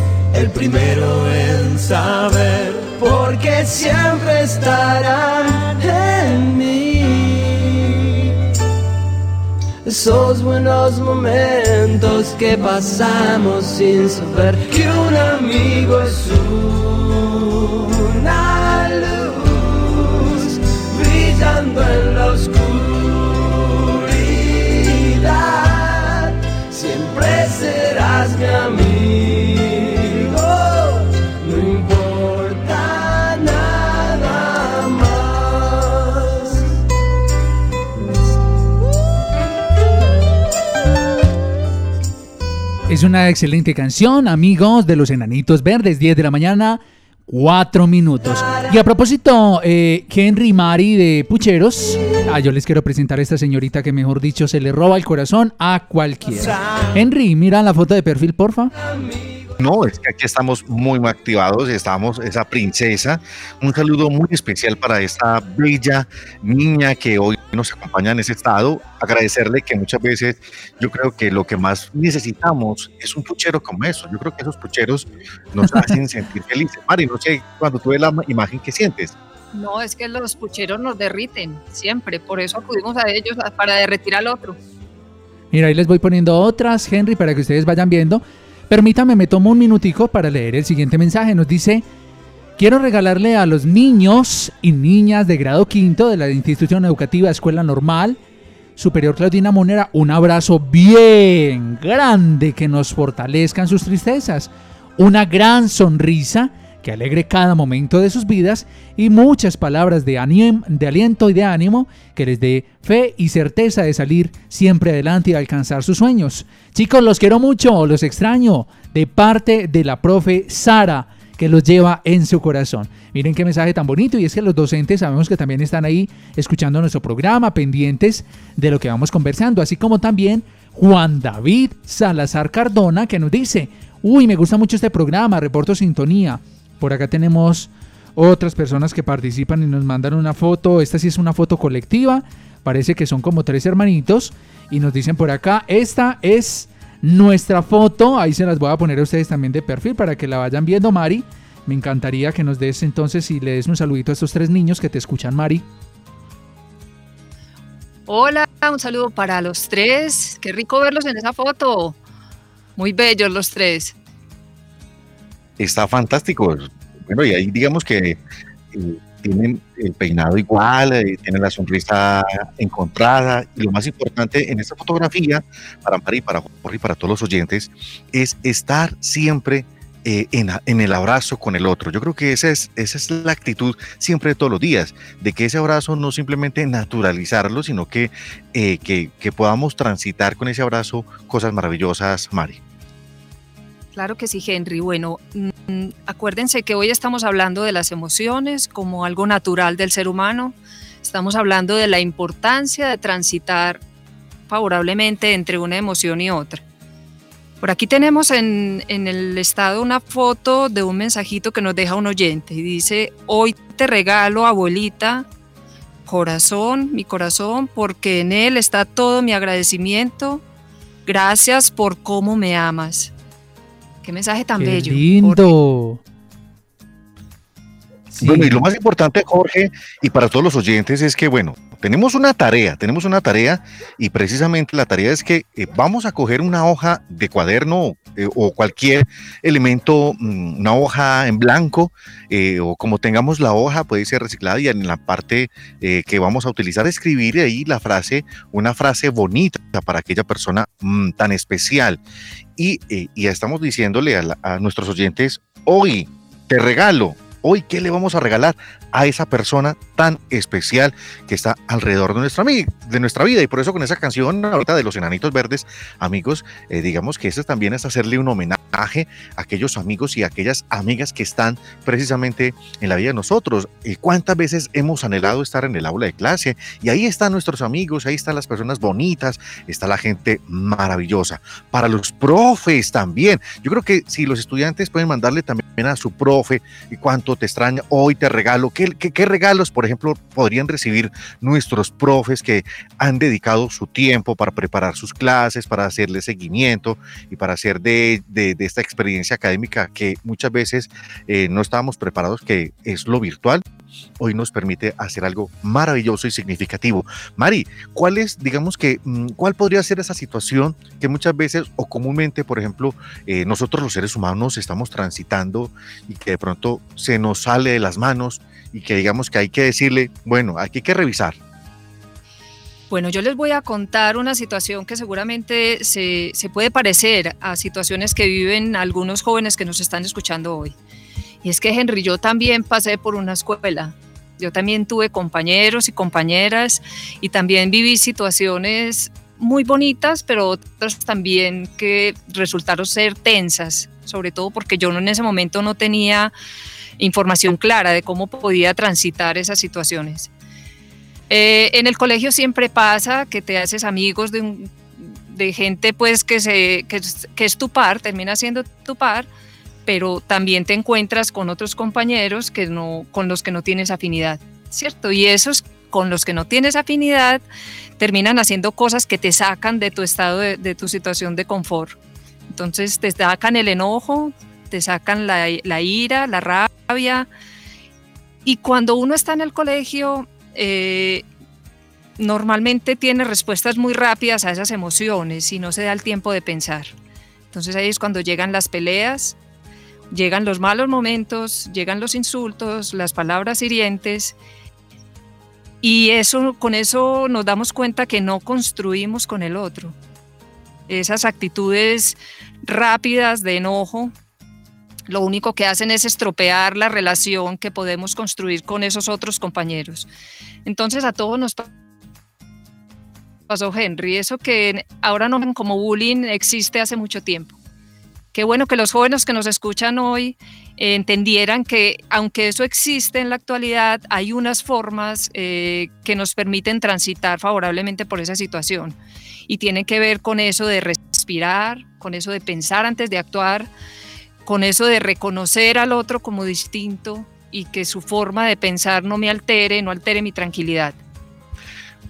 el primero en saber, porque siempre estarán en mí. Esos buenos momentos que pasamos sin saber que un amigo es una luz brillando en la oscuridad. Siempre serás mi amigo, Es una excelente canción, amigos de los Enanitos Verdes, 10 de la mañana, 4 minutos. Y a propósito, eh, Henry Mari de Pucheros, ah, yo les quiero presentar a esta señorita que mejor dicho se le roba el corazón a cualquiera. Henry, mira la foto de perfil, porfa. No, es que aquí estamos muy activados, estamos esa princesa. Un saludo muy especial para esta bella niña que hoy nos acompaña en ese estado. Agradecerle que muchas veces yo creo que lo que más necesitamos es un puchero como eso. Yo creo que esos pucheros nos *laughs* hacen sentir felices. Mari, no sé, cuando tú ves la imagen, ¿qué sientes? No, es que los pucheros nos derriten siempre, por eso acudimos a ellos para derretir al otro. Mira, ahí les voy poniendo otras, Henry, para que ustedes vayan viendo. Permítame, me tomo un minutico para leer el siguiente mensaje. Nos dice, quiero regalarle a los niños y niñas de grado quinto de la institución educativa Escuela Normal Superior Claudina Monera un abrazo bien grande que nos fortalezcan sus tristezas. Una gran sonrisa que alegre cada momento de sus vidas y muchas palabras de, anim- de aliento y de ánimo que les dé fe y certeza de salir siempre adelante y alcanzar sus sueños. Chicos, los quiero mucho, los extraño, de parte de la profe Sara, que los lleva en su corazón. Miren qué mensaje tan bonito y es que los docentes sabemos que también están ahí escuchando nuestro programa, pendientes de lo que vamos conversando, así como también Juan David Salazar Cardona que nos dice, uy, me gusta mucho este programa, reporto sintonía. Por acá tenemos otras personas que participan y nos mandan una foto. Esta sí es una foto colectiva. Parece que son como tres hermanitos. Y nos dicen por acá, esta es nuestra foto. Ahí se las voy a poner a ustedes también de perfil para que la vayan viendo, Mari. Me encantaría que nos des entonces y le des un saludito a estos tres niños que te escuchan, Mari. Hola, un saludo para los tres. Qué rico verlos en esa foto. Muy bellos los tres. Está fantástico. Bueno, y ahí digamos que eh, tienen el peinado igual, eh, tienen la sonrisa encontrada. Y lo más importante en esta fotografía, para Mari, para Jorge y para todos los oyentes, es estar siempre eh, en el abrazo con el otro. Yo creo que esa es, esa es la actitud siempre de todos los días, de que ese abrazo no simplemente naturalizarlo, sino que, eh, que, que podamos transitar con ese abrazo cosas maravillosas, Mari. Claro que sí, Henry. Bueno, mm, acuérdense que hoy estamos hablando de las emociones como algo natural del ser humano. Estamos hablando de la importancia de transitar favorablemente entre una emoción y otra. Por aquí tenemos en, en, el estado una foto de un mensajito que nos deja un oyente y dice, hoy te regalo, abuelita, corazón, mi corazón, porque en él está todo mi agradecimiento. Gracias por cómo me amas. Qué mensaje tan Qué bello. lindo. Bueno, y lo más importante, Jorge, y para todos los oyentes, es que, bueno, tenemos una tarea, tenemos una tarea, y precisamente la tarea es que eh, vamos a coger una hoja de cuaderno eh, o cualquier elemento, mm, una hoja en blanco, eh, o como tengamos la hoja, puede ser reciclada, y en la parte eh, que vamos a utilizar, escribir ahí la frase, una frase bonita para aquella persona mm, tan especial. Y, eh, y estamos diciéndole a, la- a nuestros oyentes, hoy te regalo Hoy, ¿qué le vamos a regalar a esa persona tan especial que está alrededor de nuestra, de nuestra vida? Y por eso con esa canción ahorita de los Enanitos Verdes, amigos, eh, digamos que eso también es hacerle un homenaje aquellos amigos y aquellas amigas que están precisamente en la vida de nosotros. ¿Y cuántas veces hemos anhelado estar en el aula de clase? Y ahí están nuestros amigos, ahí están las personas bonitas, está la gente maravillosa. Para los profes también. Yo creo que si los estudiantes pueden mandarle también a su profe y cuánto te extraña, hoy te regalo, ¿qué, qué, regalos, por ejemplo, podrían recibir nuestros profes que han dedicado su tiempo para preparar sus clases, para hacerle seguimiento y para hacer de, de esta experiencia académica que muchas veces eh, no estábamos preparados, que es lo virtual? hoy nos permite hacer algo maravilloso y significativo. Mari, ¿cuál es, digamos que, mm, cuál podría ser esa situación que muchas veces o comúnmente, por ejemplo, eh, nosotros los seres humanos estamos transitando y que de pronto se nos sale de las manos y que digamos que hay que decirle, bueno, aquí hay que revisar. Bueno, yo les voy a contar una situación que seguramente se, se puede parecer a situaciones que viven algunos jóvenes que nos están escuchando hoy. Y es que, Henry, yo también pasé por una escuela. Yo también tuve compañeros y compañeras y también viví situaciones muy bonitas, pero otras también que resultaron ser tensas, sobre todo porque yo en ese momento no tenía información clara de cómo podía transitar esas situaciones. Eh, en el colegio siempre pasa que te haces amigos de, gente pues que, es tu par, termina siendo tu par, pero también te encuentras con otros compañeros que no, con los que no tienes afinidad, ¿cierto? Y esos con los que no tienes afinidad terminan haciendo cosas que te sacan de tu estado, de, tu situación de confort. Entonces te sacan el enojo, te sacan la ira, la rabia. Y cuando uno está en el colegio, eh, normalmente tiene respuestas muy rápidas a esas emociones y no se da el tiempo de pensar. Entonces ahí es cuando llegan las peleas, llegan los malos momentos, llegan los insultos, las palabras hirientes y eso con eso nos damos cuenta que no construimos con el otro. Esas actitudes rápidas de enojo lo único que hacen es estropear la relación que podemos construir con esos otros compañeros. Entonces a todos nos pasó Henry, eso que ahora no ven como bullying existe hace mucho tiempo. Qué bueno que los jóvenes que nos escuchan hoy eh, entendieran que aunque eso existe en la actualidad, hay unas formas eh, que nos permiten transitar favorablemente por esa situación. Y tienen que ver con eso de respirar, con eso de pensar antes de actuar, con eso de reconocer al otro como distinto y que su forma de pensar no me altere, no altere mi tranquilidad.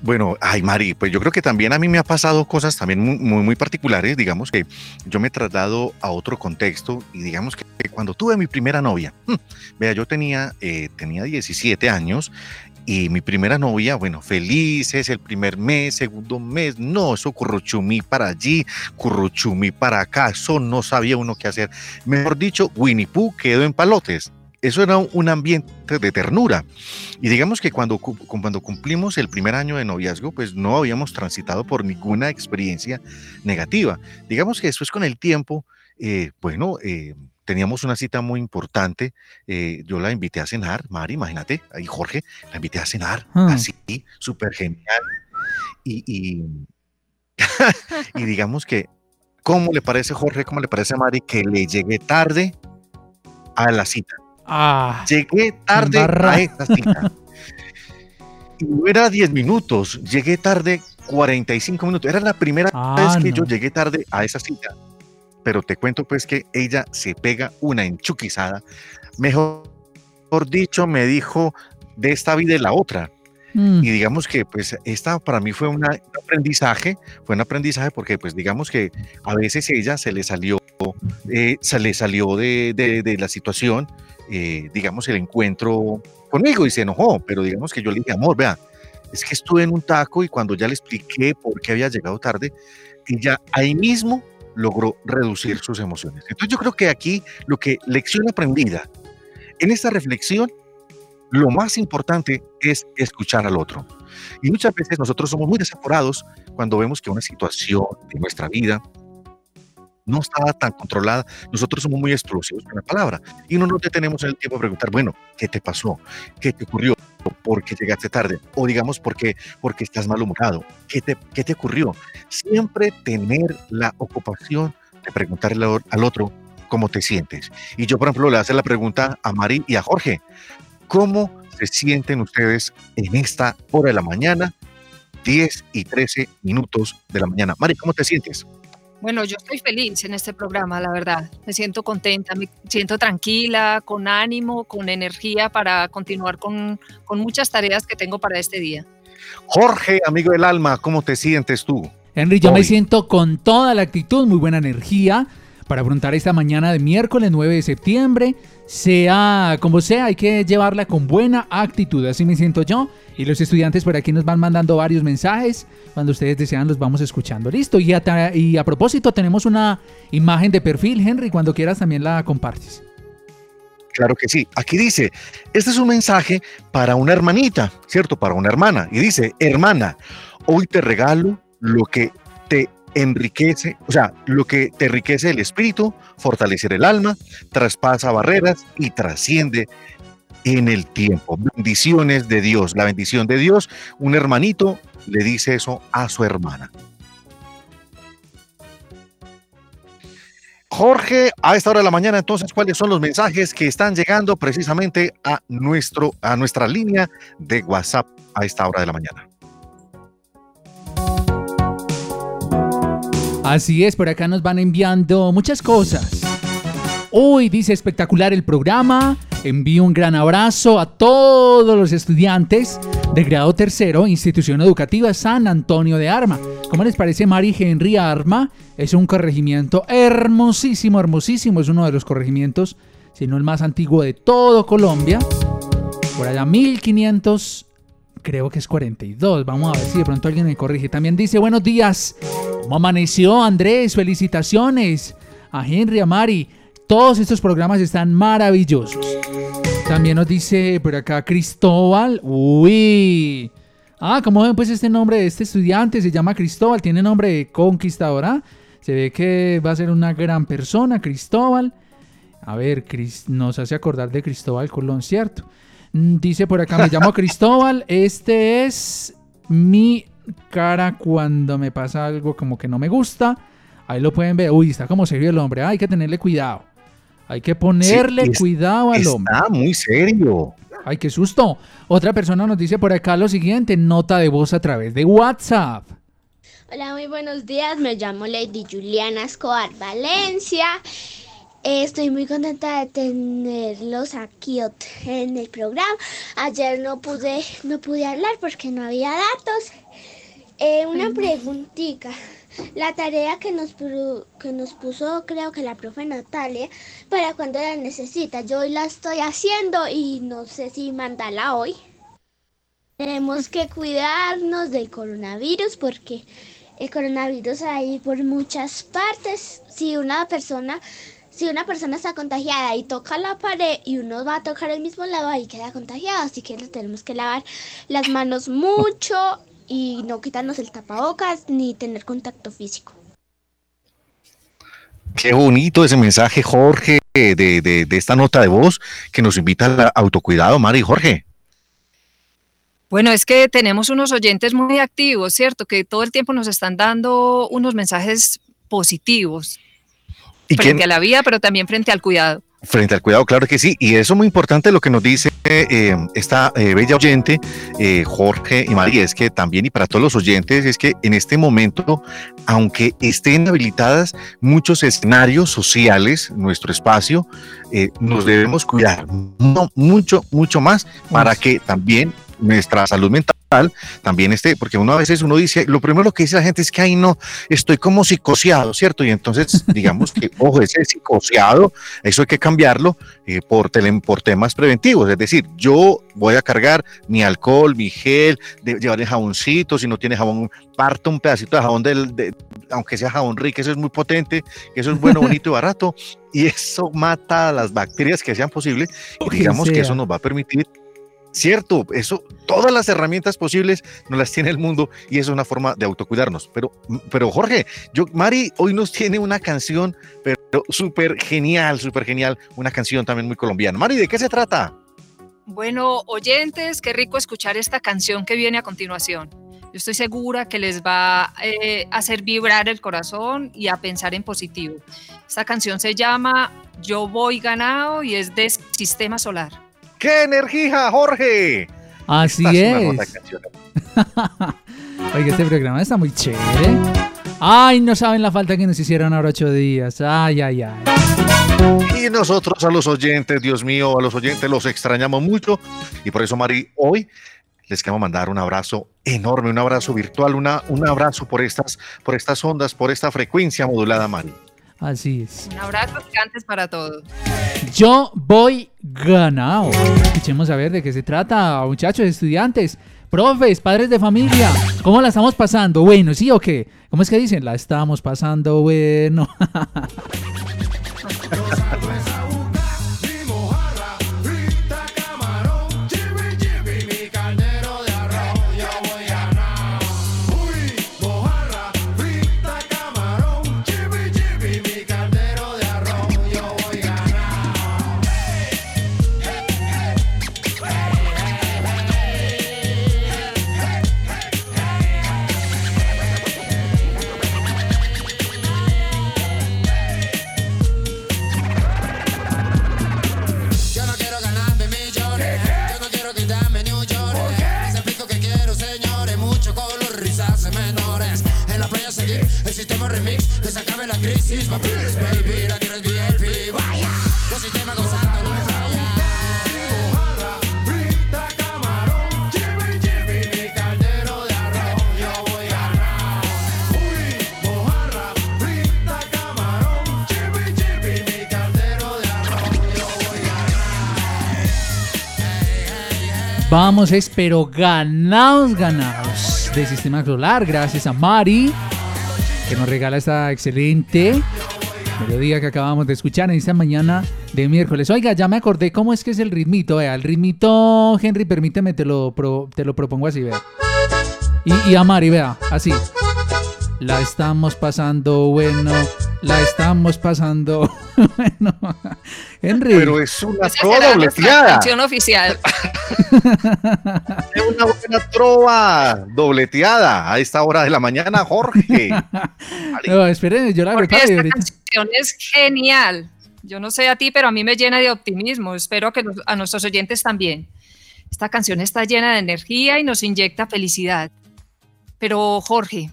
Bueno, ay Mari, pues yo creo que también a mí me ha pasado cosas también muy, muy, particulares, digamos que yo me traslado a otro contexto y digamos que cuando tuve mi primera novia, *laughs* vea, yo tenía, eh, tenía 17 años y mi primera novia, bueno, felices, el primer mes, segundo mes, no, eso curruchumí para allí, curruchumí para acá, eso no sabía uno qué hacer. Mejor dicho, Winnie Pooh quedó en palotes. Eso era un ambiente de ternura. Y digamos que cuando, cuando cumplimos el primer año de noviazgo, pues no habíamos transitado por ninguna experiencia negativa. Digamos que después con el tiempo, eh, bueno, eh, teníamos una cita muy importante. Eh, yo la invité a cenar, Mari, imagínate, ahí Jorge, la invité a cenar, Hmm. así, súper genial. Y, y, *laughs* y *laughs* digamos que ¿Cómo le parece, Jorge, cómo le parece a Mari que le llegué tarde a la cita? Ah, Llegué tarde a esta cita. *laughs* Y no era 10 minutos, llegué tarde 45 minutos. Era la primera Ah, vez que no. yo llegué tarde a esa cita. Pero te cuento pues que ella se pega una enchuquizada. Mejor, dicho, me dijo de esta vida y la otra. Mm. Y digamos que pues esta para mí fue una- un aprendizaje, fue un aprendizaje porque pues digamos que a veces ella se le salió, eh, se le salió de, de- de la situación, eh, digamos el encuentro conmigo y se enojó, pero digamos que yo le dije, amor, vea, es que estuve en un taco y cuando ya le expliqué por qué había llegado tarde, ella ahí mismo logró reducir sus emociones. Entonces yo creo que aquí lo que lección aprendida en esta reflexión lo más importante es escuchar al otro. Y muchas veces nosotros somos muy desaforados cuando vemos que una situación de nuestra vida no estaba tan controlada. Nosotros somos muy explosivos con la palabra y no nos detenemos en el tiempo a preguntar, bueno, ¿qué te pasó? ¿Qué te ocurrió? ¿Por qué llegaste tarde? O digamos, ¿por qué, porque estás malhumorado? ¿Qué te, ¿Qué te ocurrió? Siempre tener la ocupación de preguntarle al- otro cómo te sientes. Y yo, por ejemplo, le hace la pregunta a Mari y a Jorge. ¿Cómo se sienten ustedes en esta hora de la mañana? 10 y 13 minutos de la mañana. Mari, ¿cómo te sientes? Bueno, yo estoy feliz en este programa, la verdad. Me siento contenta, me siento tranquila, con ánimo, con energía para continuar con, con muchas tareas que tengo para este día. Jorge, amigo del alma, ¿cómo te sientes tú? Henry, yo me Hoy. siento con toda la actitud, muy buena energía para afrontar esta mañana de miércoles 9 de septiembre. Sea como sea, hay que llevarla con buena actitud, así me siento yo. Y los estudiantes por aquí nos van mandando varios mensajes. Cuando ustedes desean, los vamos escuchando. Listo. Y a, y a propósito, tenemos una imagen de perfil, Henry. Cuando quieras también la compartes. Claro que sí. Aquí dice, este es un mensaje para una hermanita, ¿cierto? Para una hermana. Y dice, hermana, hoy te regalo lo que te enriquece, o sea, lo que te enriquece el espíritu, fortalecer el alma, traspasa barreras y trasciende en el tiempo. Bendiciones de Dios, la bendición de Dios. Un hermanito le dice eso a su hermana. Jorge, a esta hora de la mañana, entonces, ¿cuáles son los mensajes que están llegando precisamente a, nuestro, a nuestra línea de WhatsApp a esta hora de la mañana? Así es, por acá nos van enviando muchas cosas. Hoy dice espectacular el programa. Envío un gran abrazo a todos los estudiantes de grado tercero, institución educativa San Antonio de Arma. ¿Cómo les parece Mari Henry Arma? Es un corregimiento hermosísimo, hermosísimo. Es uno de los corregimientos, si no el más antiguo de todo Colombia. Por allá 1500, creo que es 42. Vamos a ver si de pronto alguien me corrige. También dice, buenos días. ¿Cómo amaneció Andrés? Felicitaciones a Henry, a Mari. Todos estos programas están maravillosos. También nos dice por acá Cristóbal. Uy. Ah, ¿cómo ven pues este nombre de este estudiante? Se llama Cristóbal, tiene nombre de conquistador. ¿ah? Se ve que va a ser una gran persona, Cristóbal. A ver, nos hace acordar de Cristóbal Colón, ¿cierto? Mm, Dice por acá, me llamo *laughs* Cristóbal. Este es mi cara cuando me pasa algo como que no me gusta. Ahí lo pueden ver. Uy, está como serio el hombre. Ah, hay que tenerle cuidado. Hay que ponerle Sí, es- cuidado al está hombre. muy serio. Ay, qué susto. Otra persona nos dice por acá lo siguiente, nota de voz a través de WhatsApp. Hola, muy buenos días. Me llamo Lady Juliana Escobar Valencia. Estoy muy contenta de tenerlos aquí en el programa. Ayer no pude, no pude hablar porque no había datos. Eh, una preguntita. La tarea que nos, que nos puso, creo que la profe Natalia, para cuando la necesita. Yo hoy la estoy haciendo y no sé si mandarla hoy. Tenemos que cuidarnos del coronavirus porque el coronavirus hay por muchas partes. Si una persona, si una persona está contagiada y toca la pared y uno va a tocar el mismo lado, ahí queda contagiado. Así que nos tenemos que lavar las manos mucho y no quitarnos el tapabocas ni tener contacto físico. Qué bonito ese mensaje, Jorge, de, de- de esta nota de voz que nos invita al autocuidado, Mari y Jorge. Bueno, es que tenemos unos oyentes muy activos, ¿cierto? Que todo el tiempo nos están dando unos mensajes positivos ¿Y frente quién- a la vida, pero también frente al cuidado. Frente al cuidado, claro que sí. Y eso es muy importante lo que nos dice eh, esta eh, bella oyente, eh, Jorge y María, es que también y para todos los oyentes, es que en este momento, aunque estén habilitadas muchos escenarios sociales, nuestro espacio, nos debemos cuidar mu- mucho, mucho más para que también nuestra salud mental también esté, porque uno a veces uno dice, lo primero que dice la gente es que, ay no, estoy como psicoseado, ¿cierto? Y entonces *laughs* digamos que, ojo, ese psicoseado, eso hay que cambiarlo eh, por, tele- por temas preventivos, es decir, yo voy a cargar mi alcohol, mi gel, de, llevar el jaboncito, si no tiene jabón, parto un pedacito de jabón, del, de- aunque sea jabón rico, eso es muy potente, eso es bueno, bonito y barato, y eso mata a las bacterias que sean posibles, y que digamos que sea. eso nos va a permitir Cierto, eso, todas las herramientas posibles nos las tiene el mundo y es una forma de autocuidarnos. Pero, pero Jorge, yo, Mari hoy nos tiene una canción, pero súper genial, súper genial, una canción también muy colombiana. Mari, ¿de qué se trata? Bueno, oyentes, qué rico escuchar esta canción que viene a continuación. Yo estoy segura que les va eh, a hacer vibrar el corazón y a pensar en positivo. Esta canción se llama Yo voy ganado y es de Sistema Solar. ¡Qué energía, Jorge! Así es. *laughs* Oiga, este programa está muy chévere. Ay, no saben la falta que nos hicieron ahora ocho días. Ay, ay, ay. Y nosotros a los oyentes, Dios mío, a los oyentes los extrañamos mucho. Y por eso, Mari, hoy les queremos mandar un abrazo enorme, un abrazo virtual, una, un abrazo por estas, por estas ondas, por esta frecuencia modulada, Mari. Así es. Un abrazo gigantes para todos. Yo voy ganado. Escuchemos a ver de qué se trata, muchachos, estudiantes, profes, padres de familia. ¿Cómo la estamos pasando? Bueno, ¿sí o qué? ¿Cómo es que dicen? La estamos pasando bueno. *laughs* *laughs* remix, que se acabe la crisis. Baby, la quiero es VIP, vaya. Los sistemas gozando, no me falla. Vamos, es, pero ganados, ganados de Sistema Solar. Gracias a Mari, que nos regala esta excelente melodía que acabamos de escuchar en esta mañana de miércoles. Oiga, ya me acordé cómo es que es el ritmito. Vea, el ritmito, Henry, permíteme, te lo, te lo propongo así, vea. Y, y a Mari, vea, así. La estamos pasando bueno, la estamos pasando *laughs* bueno. Henry. Pero es una trova dobleteada. canción oficial. Es una buena trova dobleteada a esta hora de la mañana, Jorge. *laughs* No, esperen, yo la Porque preparo esta ahorita- canción es genial. Yo no sé a ti, pero a mí me llena de optimismo. Espero que a nuestros oyentes también. Esta canción está llena de energía y nos inyecta felicidad. Pero Jorge,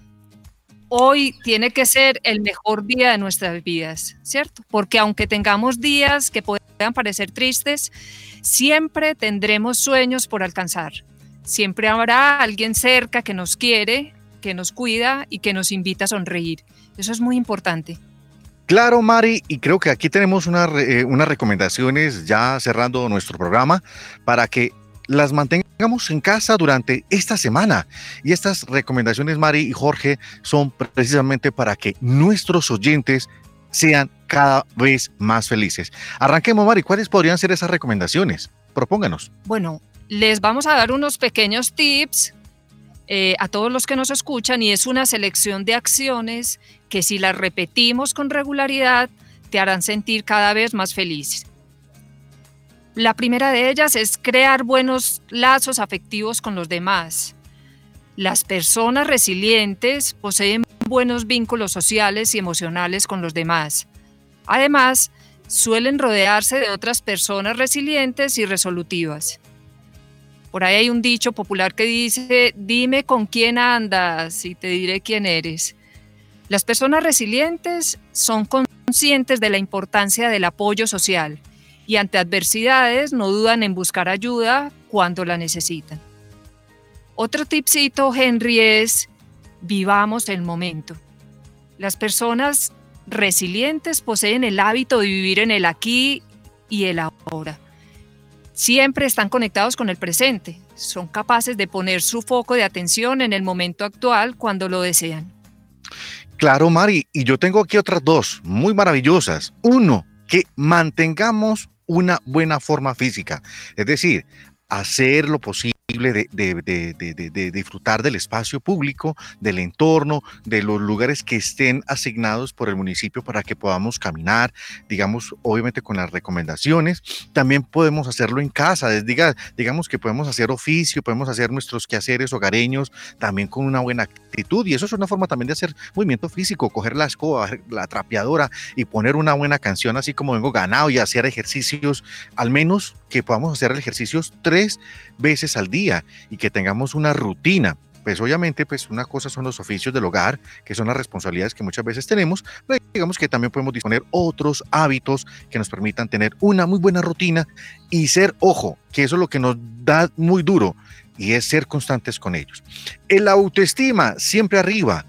hoy tiene que ser el mejor día de nuestras vidas, ¿cierto? Porque aunque tengamos días que puedan parecer tristes, siempre tendremos sueños por alcanzar. Siempre habrá alguien cerca que nos quiere, que nos cuida y que nos invita a sonreír. Eso es muy importante. Claro, Mari, y creo que aquí tenemos eh, unas recomendaciones ya cerrando nuestro programa para que las mantengamos en casa durante esta semana. Y estas recomendaciones, Mari y Jorge, son precisamente para que nuestros oyentes sean cada vez más felices. Arranquemos, Mari, ¿cuáles podrían ser esas recomendaciones? Propónganos. Bueno, les vamos a dar unos pequeños tips eh, a todos los que nos escuchan y es una selección de acciones que si las repetimos con regularidad te harán sentir cada vez más feliz. La primera de ellas es crear buenos lazos afectivos con los demás. Las personas resilientes poseen buenos vínculos sociales y emocionales con los demás. Además, suelen rodearse de otras personas resilientes y resolutivas. Por ahí hay un dicho popular que dice, dime con quién andas y te diré quién eres. Las personas resilientes son conscientes de la importancia del apoyo social y ante adversidades no dudan en buscar ayuda cuando la necesitan. Otro tipcito, Henry, es vivamos el momento. Las personas resilientes poseen el hábito de vivir en el aquí y el ahora. Siempre están conectados con el presente. Son capaces de poner su foco de atención en el momento actual cuando lo desean. Claro, Mari, y yo tengo aquí otras dos muy maravillosas. Uno, que mantengamos una buena forma física, es decir, hacer lo posible de, de, disfrutar del espacio público, del entorno, de los lugares que estén asignados por el municipio para que podamos caminar, digamos, obviamente con las recomendaciones. También podemos hacerlo en casa, diga, digamos que podemos hacer oficio, podemos hacer nuestros quehaceres hogareños también con una buena actitud y eso es una forma también de hacer movimiento físico, coger la escoba, la trapeadora y poner una buena canción así como vengo ganado y hacer ejercicios, al menos que podamos hacer ejercicios tres veces al día y que tengamos una rutina. Pues obviamente, pues una cosa son los oficios del hogar, que son las responsabilidades que muchas veces tenemos, pero digamos que también podemos disponer otros hábitos que nos permitan tener una muy buena rutina y ser, ojo, que eso es lo que nos da muy duro y es ser constantes con ellos. El autoestima siempre arriba.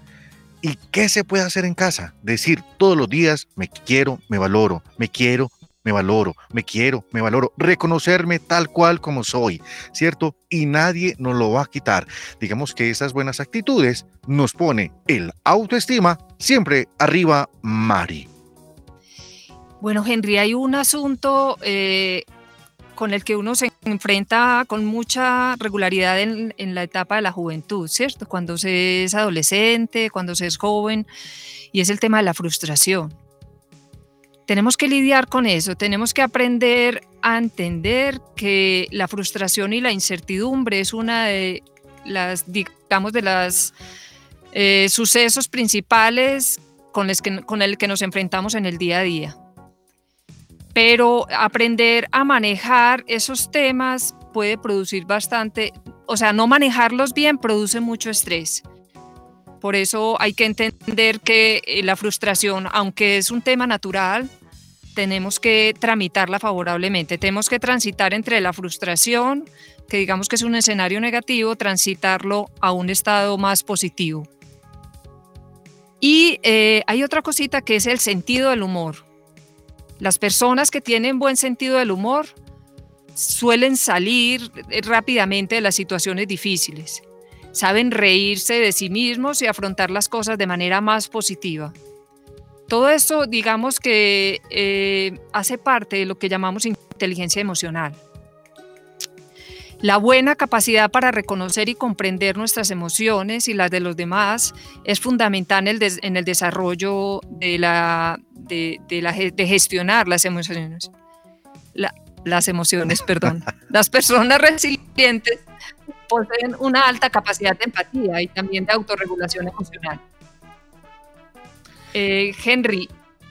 ¿Y qué se puede hacer en casa? Decir todos los días, me quiero, me valoro, me quiero, me valoro, me quiero, me valoro, reconocerme tal cual como soy, ¿cierto? Y nadie nos lo va a quitar. Digamos que esas buenas actitudes nos pone el autoestima siempre arriba, Mari. Bueno, Henry, hay un asunto eh, con el que uno se enfrenta con mucha regularidad en, en la etapa de la juventud, ¿cierto? Cuando se es adolescente, cuando se es joven, y es el tema de la frustración tenemos que lidiar con eso, tenemos que aprender a entender que la frustración y la incertidumbre es una de las, digamos, de los eh, sucesos principales con, que, con el que nos enfrentamos en el día a día. Pero aprender a manejar esos temas puede producir bastante, o sea, no manejarlos bien produce mucho estrés. Por eso hay que entender que eh, la frustración, aunque es un tema natural, tenemos que tramitarla favorablemente. Tenemos que transitar entre la frustración, que digamos que es un escenario negativo, transitarlo a un estado más positivo. Y eh, hay otra cosita que es el sentido del humor. Las personas que tienen buen sentido del humor suelen salir eh, rápidamente de las situaciones difíciles. Saben reírse de sí mismos y afrontar las cosas de manera más positiva. Todo esto, digamos que eh, hace parte de lo que llamamos inteligencia emocional. La buena capacidad para reconocer y comprender nuestras emociones y las de los demás es fundamental en el, desarrollo de, la, de, gestionar las emociones. las emociones, perdón. *laughs* Las personas resilientes poseen una alta capacidad de empatía y también de autorregulación emocional. Eh, Henry,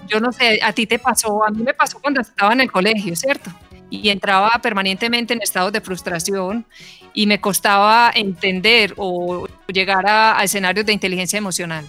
yo no sé, a ti te pasó, a mí me pasó cuando estaba en el colegio, ¿cierto? Y entraba permanentemente en estados de frustración y me costaba entender o llegar a, escenarios de inteligencia emocional.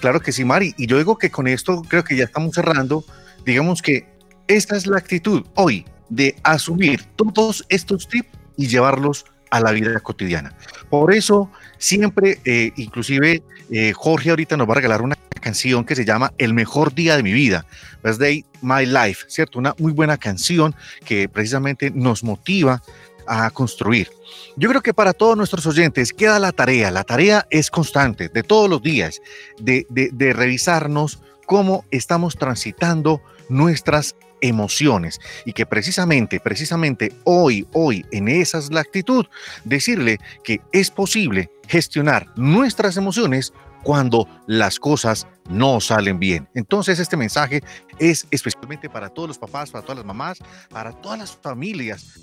Claro que sí, Mari. Y yo digo que con esto creo que ya estamos cerrando. Digamos que esta es la actitud hoy de asumir todos estos tips y llevarlos a la vida cotidiana. Por eso siempre, eh, inclusive eh, Jorge ahorita nos va a regalar una canción que se llama El mejor día de mi vida, Best Day My Life, ¿cierto? Una muy buena canción que precisamente nos motiva a construir. Yo creo que para todos nuestros oyentes queda la tarea, la tarea es constante, de todos los días, de, de revisarnos cómo estamos transitando nuestras emociones y que precisamente, precisamente hoy, hoy, en esa es la actitud, decirle que es posible gestionar nuestras emociones cuando las cosas no salen bien. Entonces este mensaje es especialmente para todos los papás, para todas las mamás, para todas las familias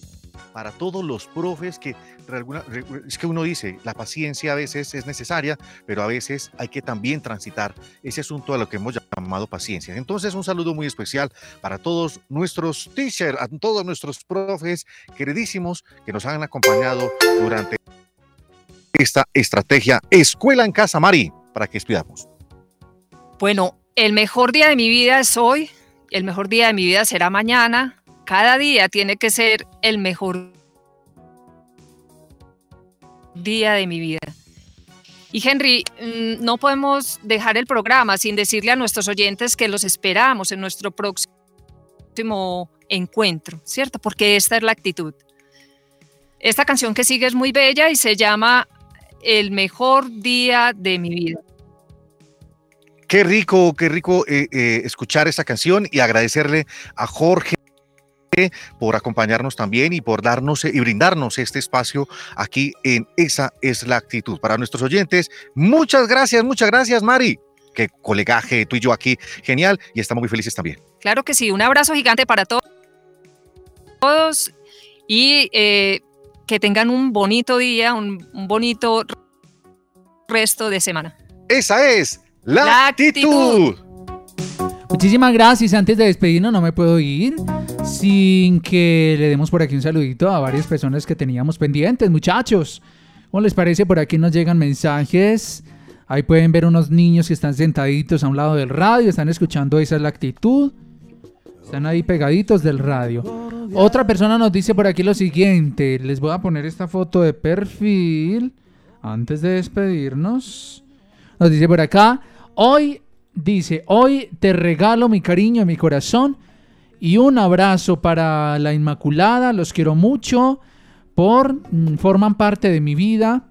para todos los profes que es que uno dice, la paciencia a veces es necesaria, pero a veces hay que también transitar ese asunto a lo que hemos llamado paciencia. Entonces, un saludo muy especial para todos nuestros teachers, a todos nuestros profes queridísimos que nos han acompañado durante esta estrategia Escuela en Casa, Mari, para que despidamos. Bueno, el mejor día de mi vida es hoy, el mejor día de mi vida será mañana. Cada día tiene que ser el mejor día de mi vida. Y Henry, mm, no podemos dejar el programa sin decirle a nuestros oyentes que los esperamos en nuestro próximo encuentro, ¿cierto? Porque esta es la actitud. Esta canción que sigue es muy bella y se llama El mejor día de mi vida. Qué rico, qué rico eh, eh, escuchar esta canción y agradecerle a Jorge por acompañarnos también y por darnos y brindarnos este espacio aquí en Esa es la actitud. Para nuestros oyentes, muchas gracias, muchas gracias, Mari. Qué colegaje tú y yo aquí, genial, y estamos muy felices también. Claro que sí, un abrazo gigante para to- todos y eh, que tengan un bonito día, un, un bonito resto de semana. Esa es la, La actitud. Muchísimas gracias. Antes de despedirnos, no me puedo ir sin que le demos por aquí un saludito a varias personas que teníamos pendientes, muchachos. ¿Cómo les parece? Por aquí nos llegan mensajes. Ahí pueden ver unos niños que están sentaditos a un lado del radio, están escuchando esa es la actitud. Están ahí pegaditos del radio. Otra persona nos dice por aquí lo siguiente. Les voy a poner esta foto de perfil antes de despedirnos. Nos dice por acá, hoy dice, hoy te regalo mi cariño y mi corazón y un abrazo para la Inmaculada, los quiero mucho, por mm, forman parte de mi vida,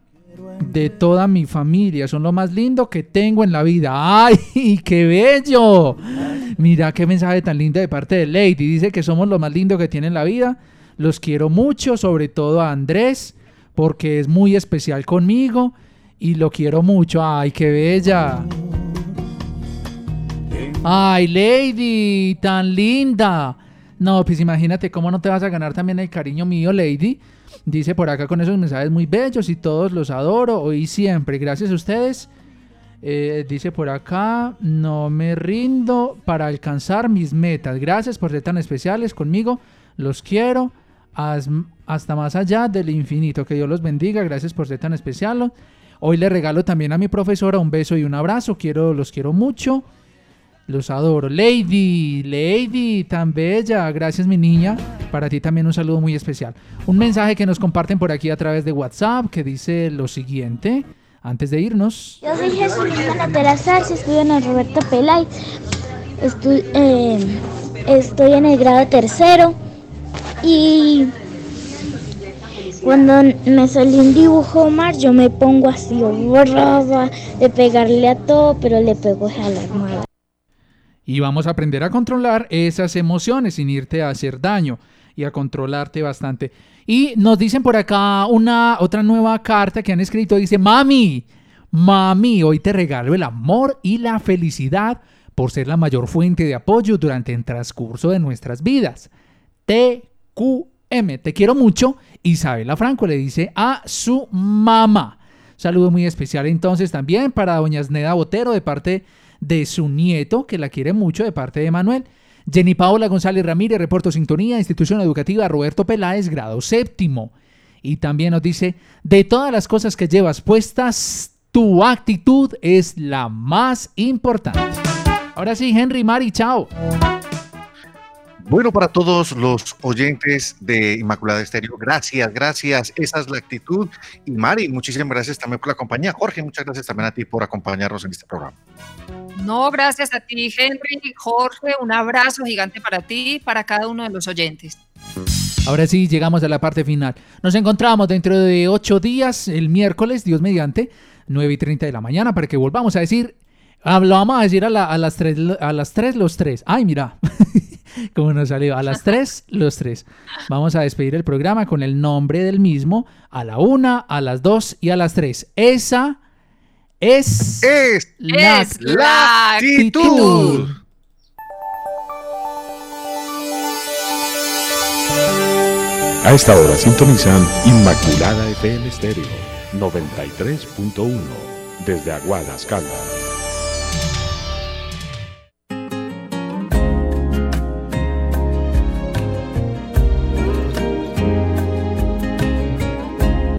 de toda mi familia, son lo más lindo que tengo en la vida. ¡Ay, *laughs* qué bello! Mira qué mensaje tan lindo de parte de Lady, dice que somos lo más lindo que tiene en la vida. Los quiero mucho, sobre todo a Andrés, porque es muy especial conmigo y lo quiero mucho. ¡Ay, qué bella! Ay, Lady, tan linda. No, pues imagínate cómo no te vas a ganar también el cariño mío, Lady. Dice por acá con esos mensajes muy bellos y todos los adoro hoy siempre. Gracias a ustedes. Eh, dice por acá, no me rindo para alcanzar mis metas. Gracias por ser tan especiales conmigo. Los quiero as- hasta más allá del infinito. Que Dios los bendiga. Gracias por ser tan especial. Hoy le regalo también a mi profesora un beso y un abrazo. Quiero, los quiero mucho. Los adoro. Lady, Lady, tan bella. Gracias, mi niña. Para ti también un saludo muy especial. Un mensaje que nos comparten por aquí a través de WhatsApp que dice lo siguiente. Antes de irnos. Yo soy Jesulina Natera Sarce, estudio en el Roberto Pelay. Eh, estoy en el grado tercero y cuando me sale un dibujo Omar, yo me pongo así brava de pegarle a todo, pero le pego a la. Y vamos a aprender a controlar esas emociones sin irte a hacer daño y a controlarte bastante. Y nos dicen por acá una otra nueva carta que han escrito. Dice, mami, mami, hoy te regalo el amor y la felicidad por ser la mayor fuente de apoyo durante el transcurso de nuestras vidas. TQM, te quiero mucho. Isabela Franco le dice a su mamá. Saludo muy especial entonces también para doña Sneda Botero de parte de su nieto, que la quiere mucho, de parte de Manuel. Jenny Paola González Ramírez, reporto sintonía, institución educativa Roberto Peláez, grado séptimo. Y también nos dice, de todas las cosas que llevas puestas, tu actitud es la más importante. Ahora sí, Henry, Mari, chao. Bueno, para todos los oyentes de Inmaculada Estéreo, gracias, gracias. Esa es la actitud. Y Mari, muchísimas gracias también por la compañía. Jorge, muchas gracias también a ti por acompañarnos en este programa. No, gracias a ti, Henry, Jorge, un abrazo gigante para ti y para cada uno de los oyentes. Ahora sí, llegamos a la parte final. Nos encontramos dentro de ocho días, el miércoles, Dios mediante, 9 y 30 de la mañana, para que volvamos a decir, lo vamos a decir a, la- a las 3, a las 3 los 3. Ay, mira, *laughs* *laughs* cómo nos salió. A las 3 los 3. Vamos a despedir el programa con el nombre del mismo, a la 1, a las 2 y a las 3. Esa es, la, Es la A esta hora sintonizan Inmaculada FM Estéreo 93.1 desde Aguadas, Caldas.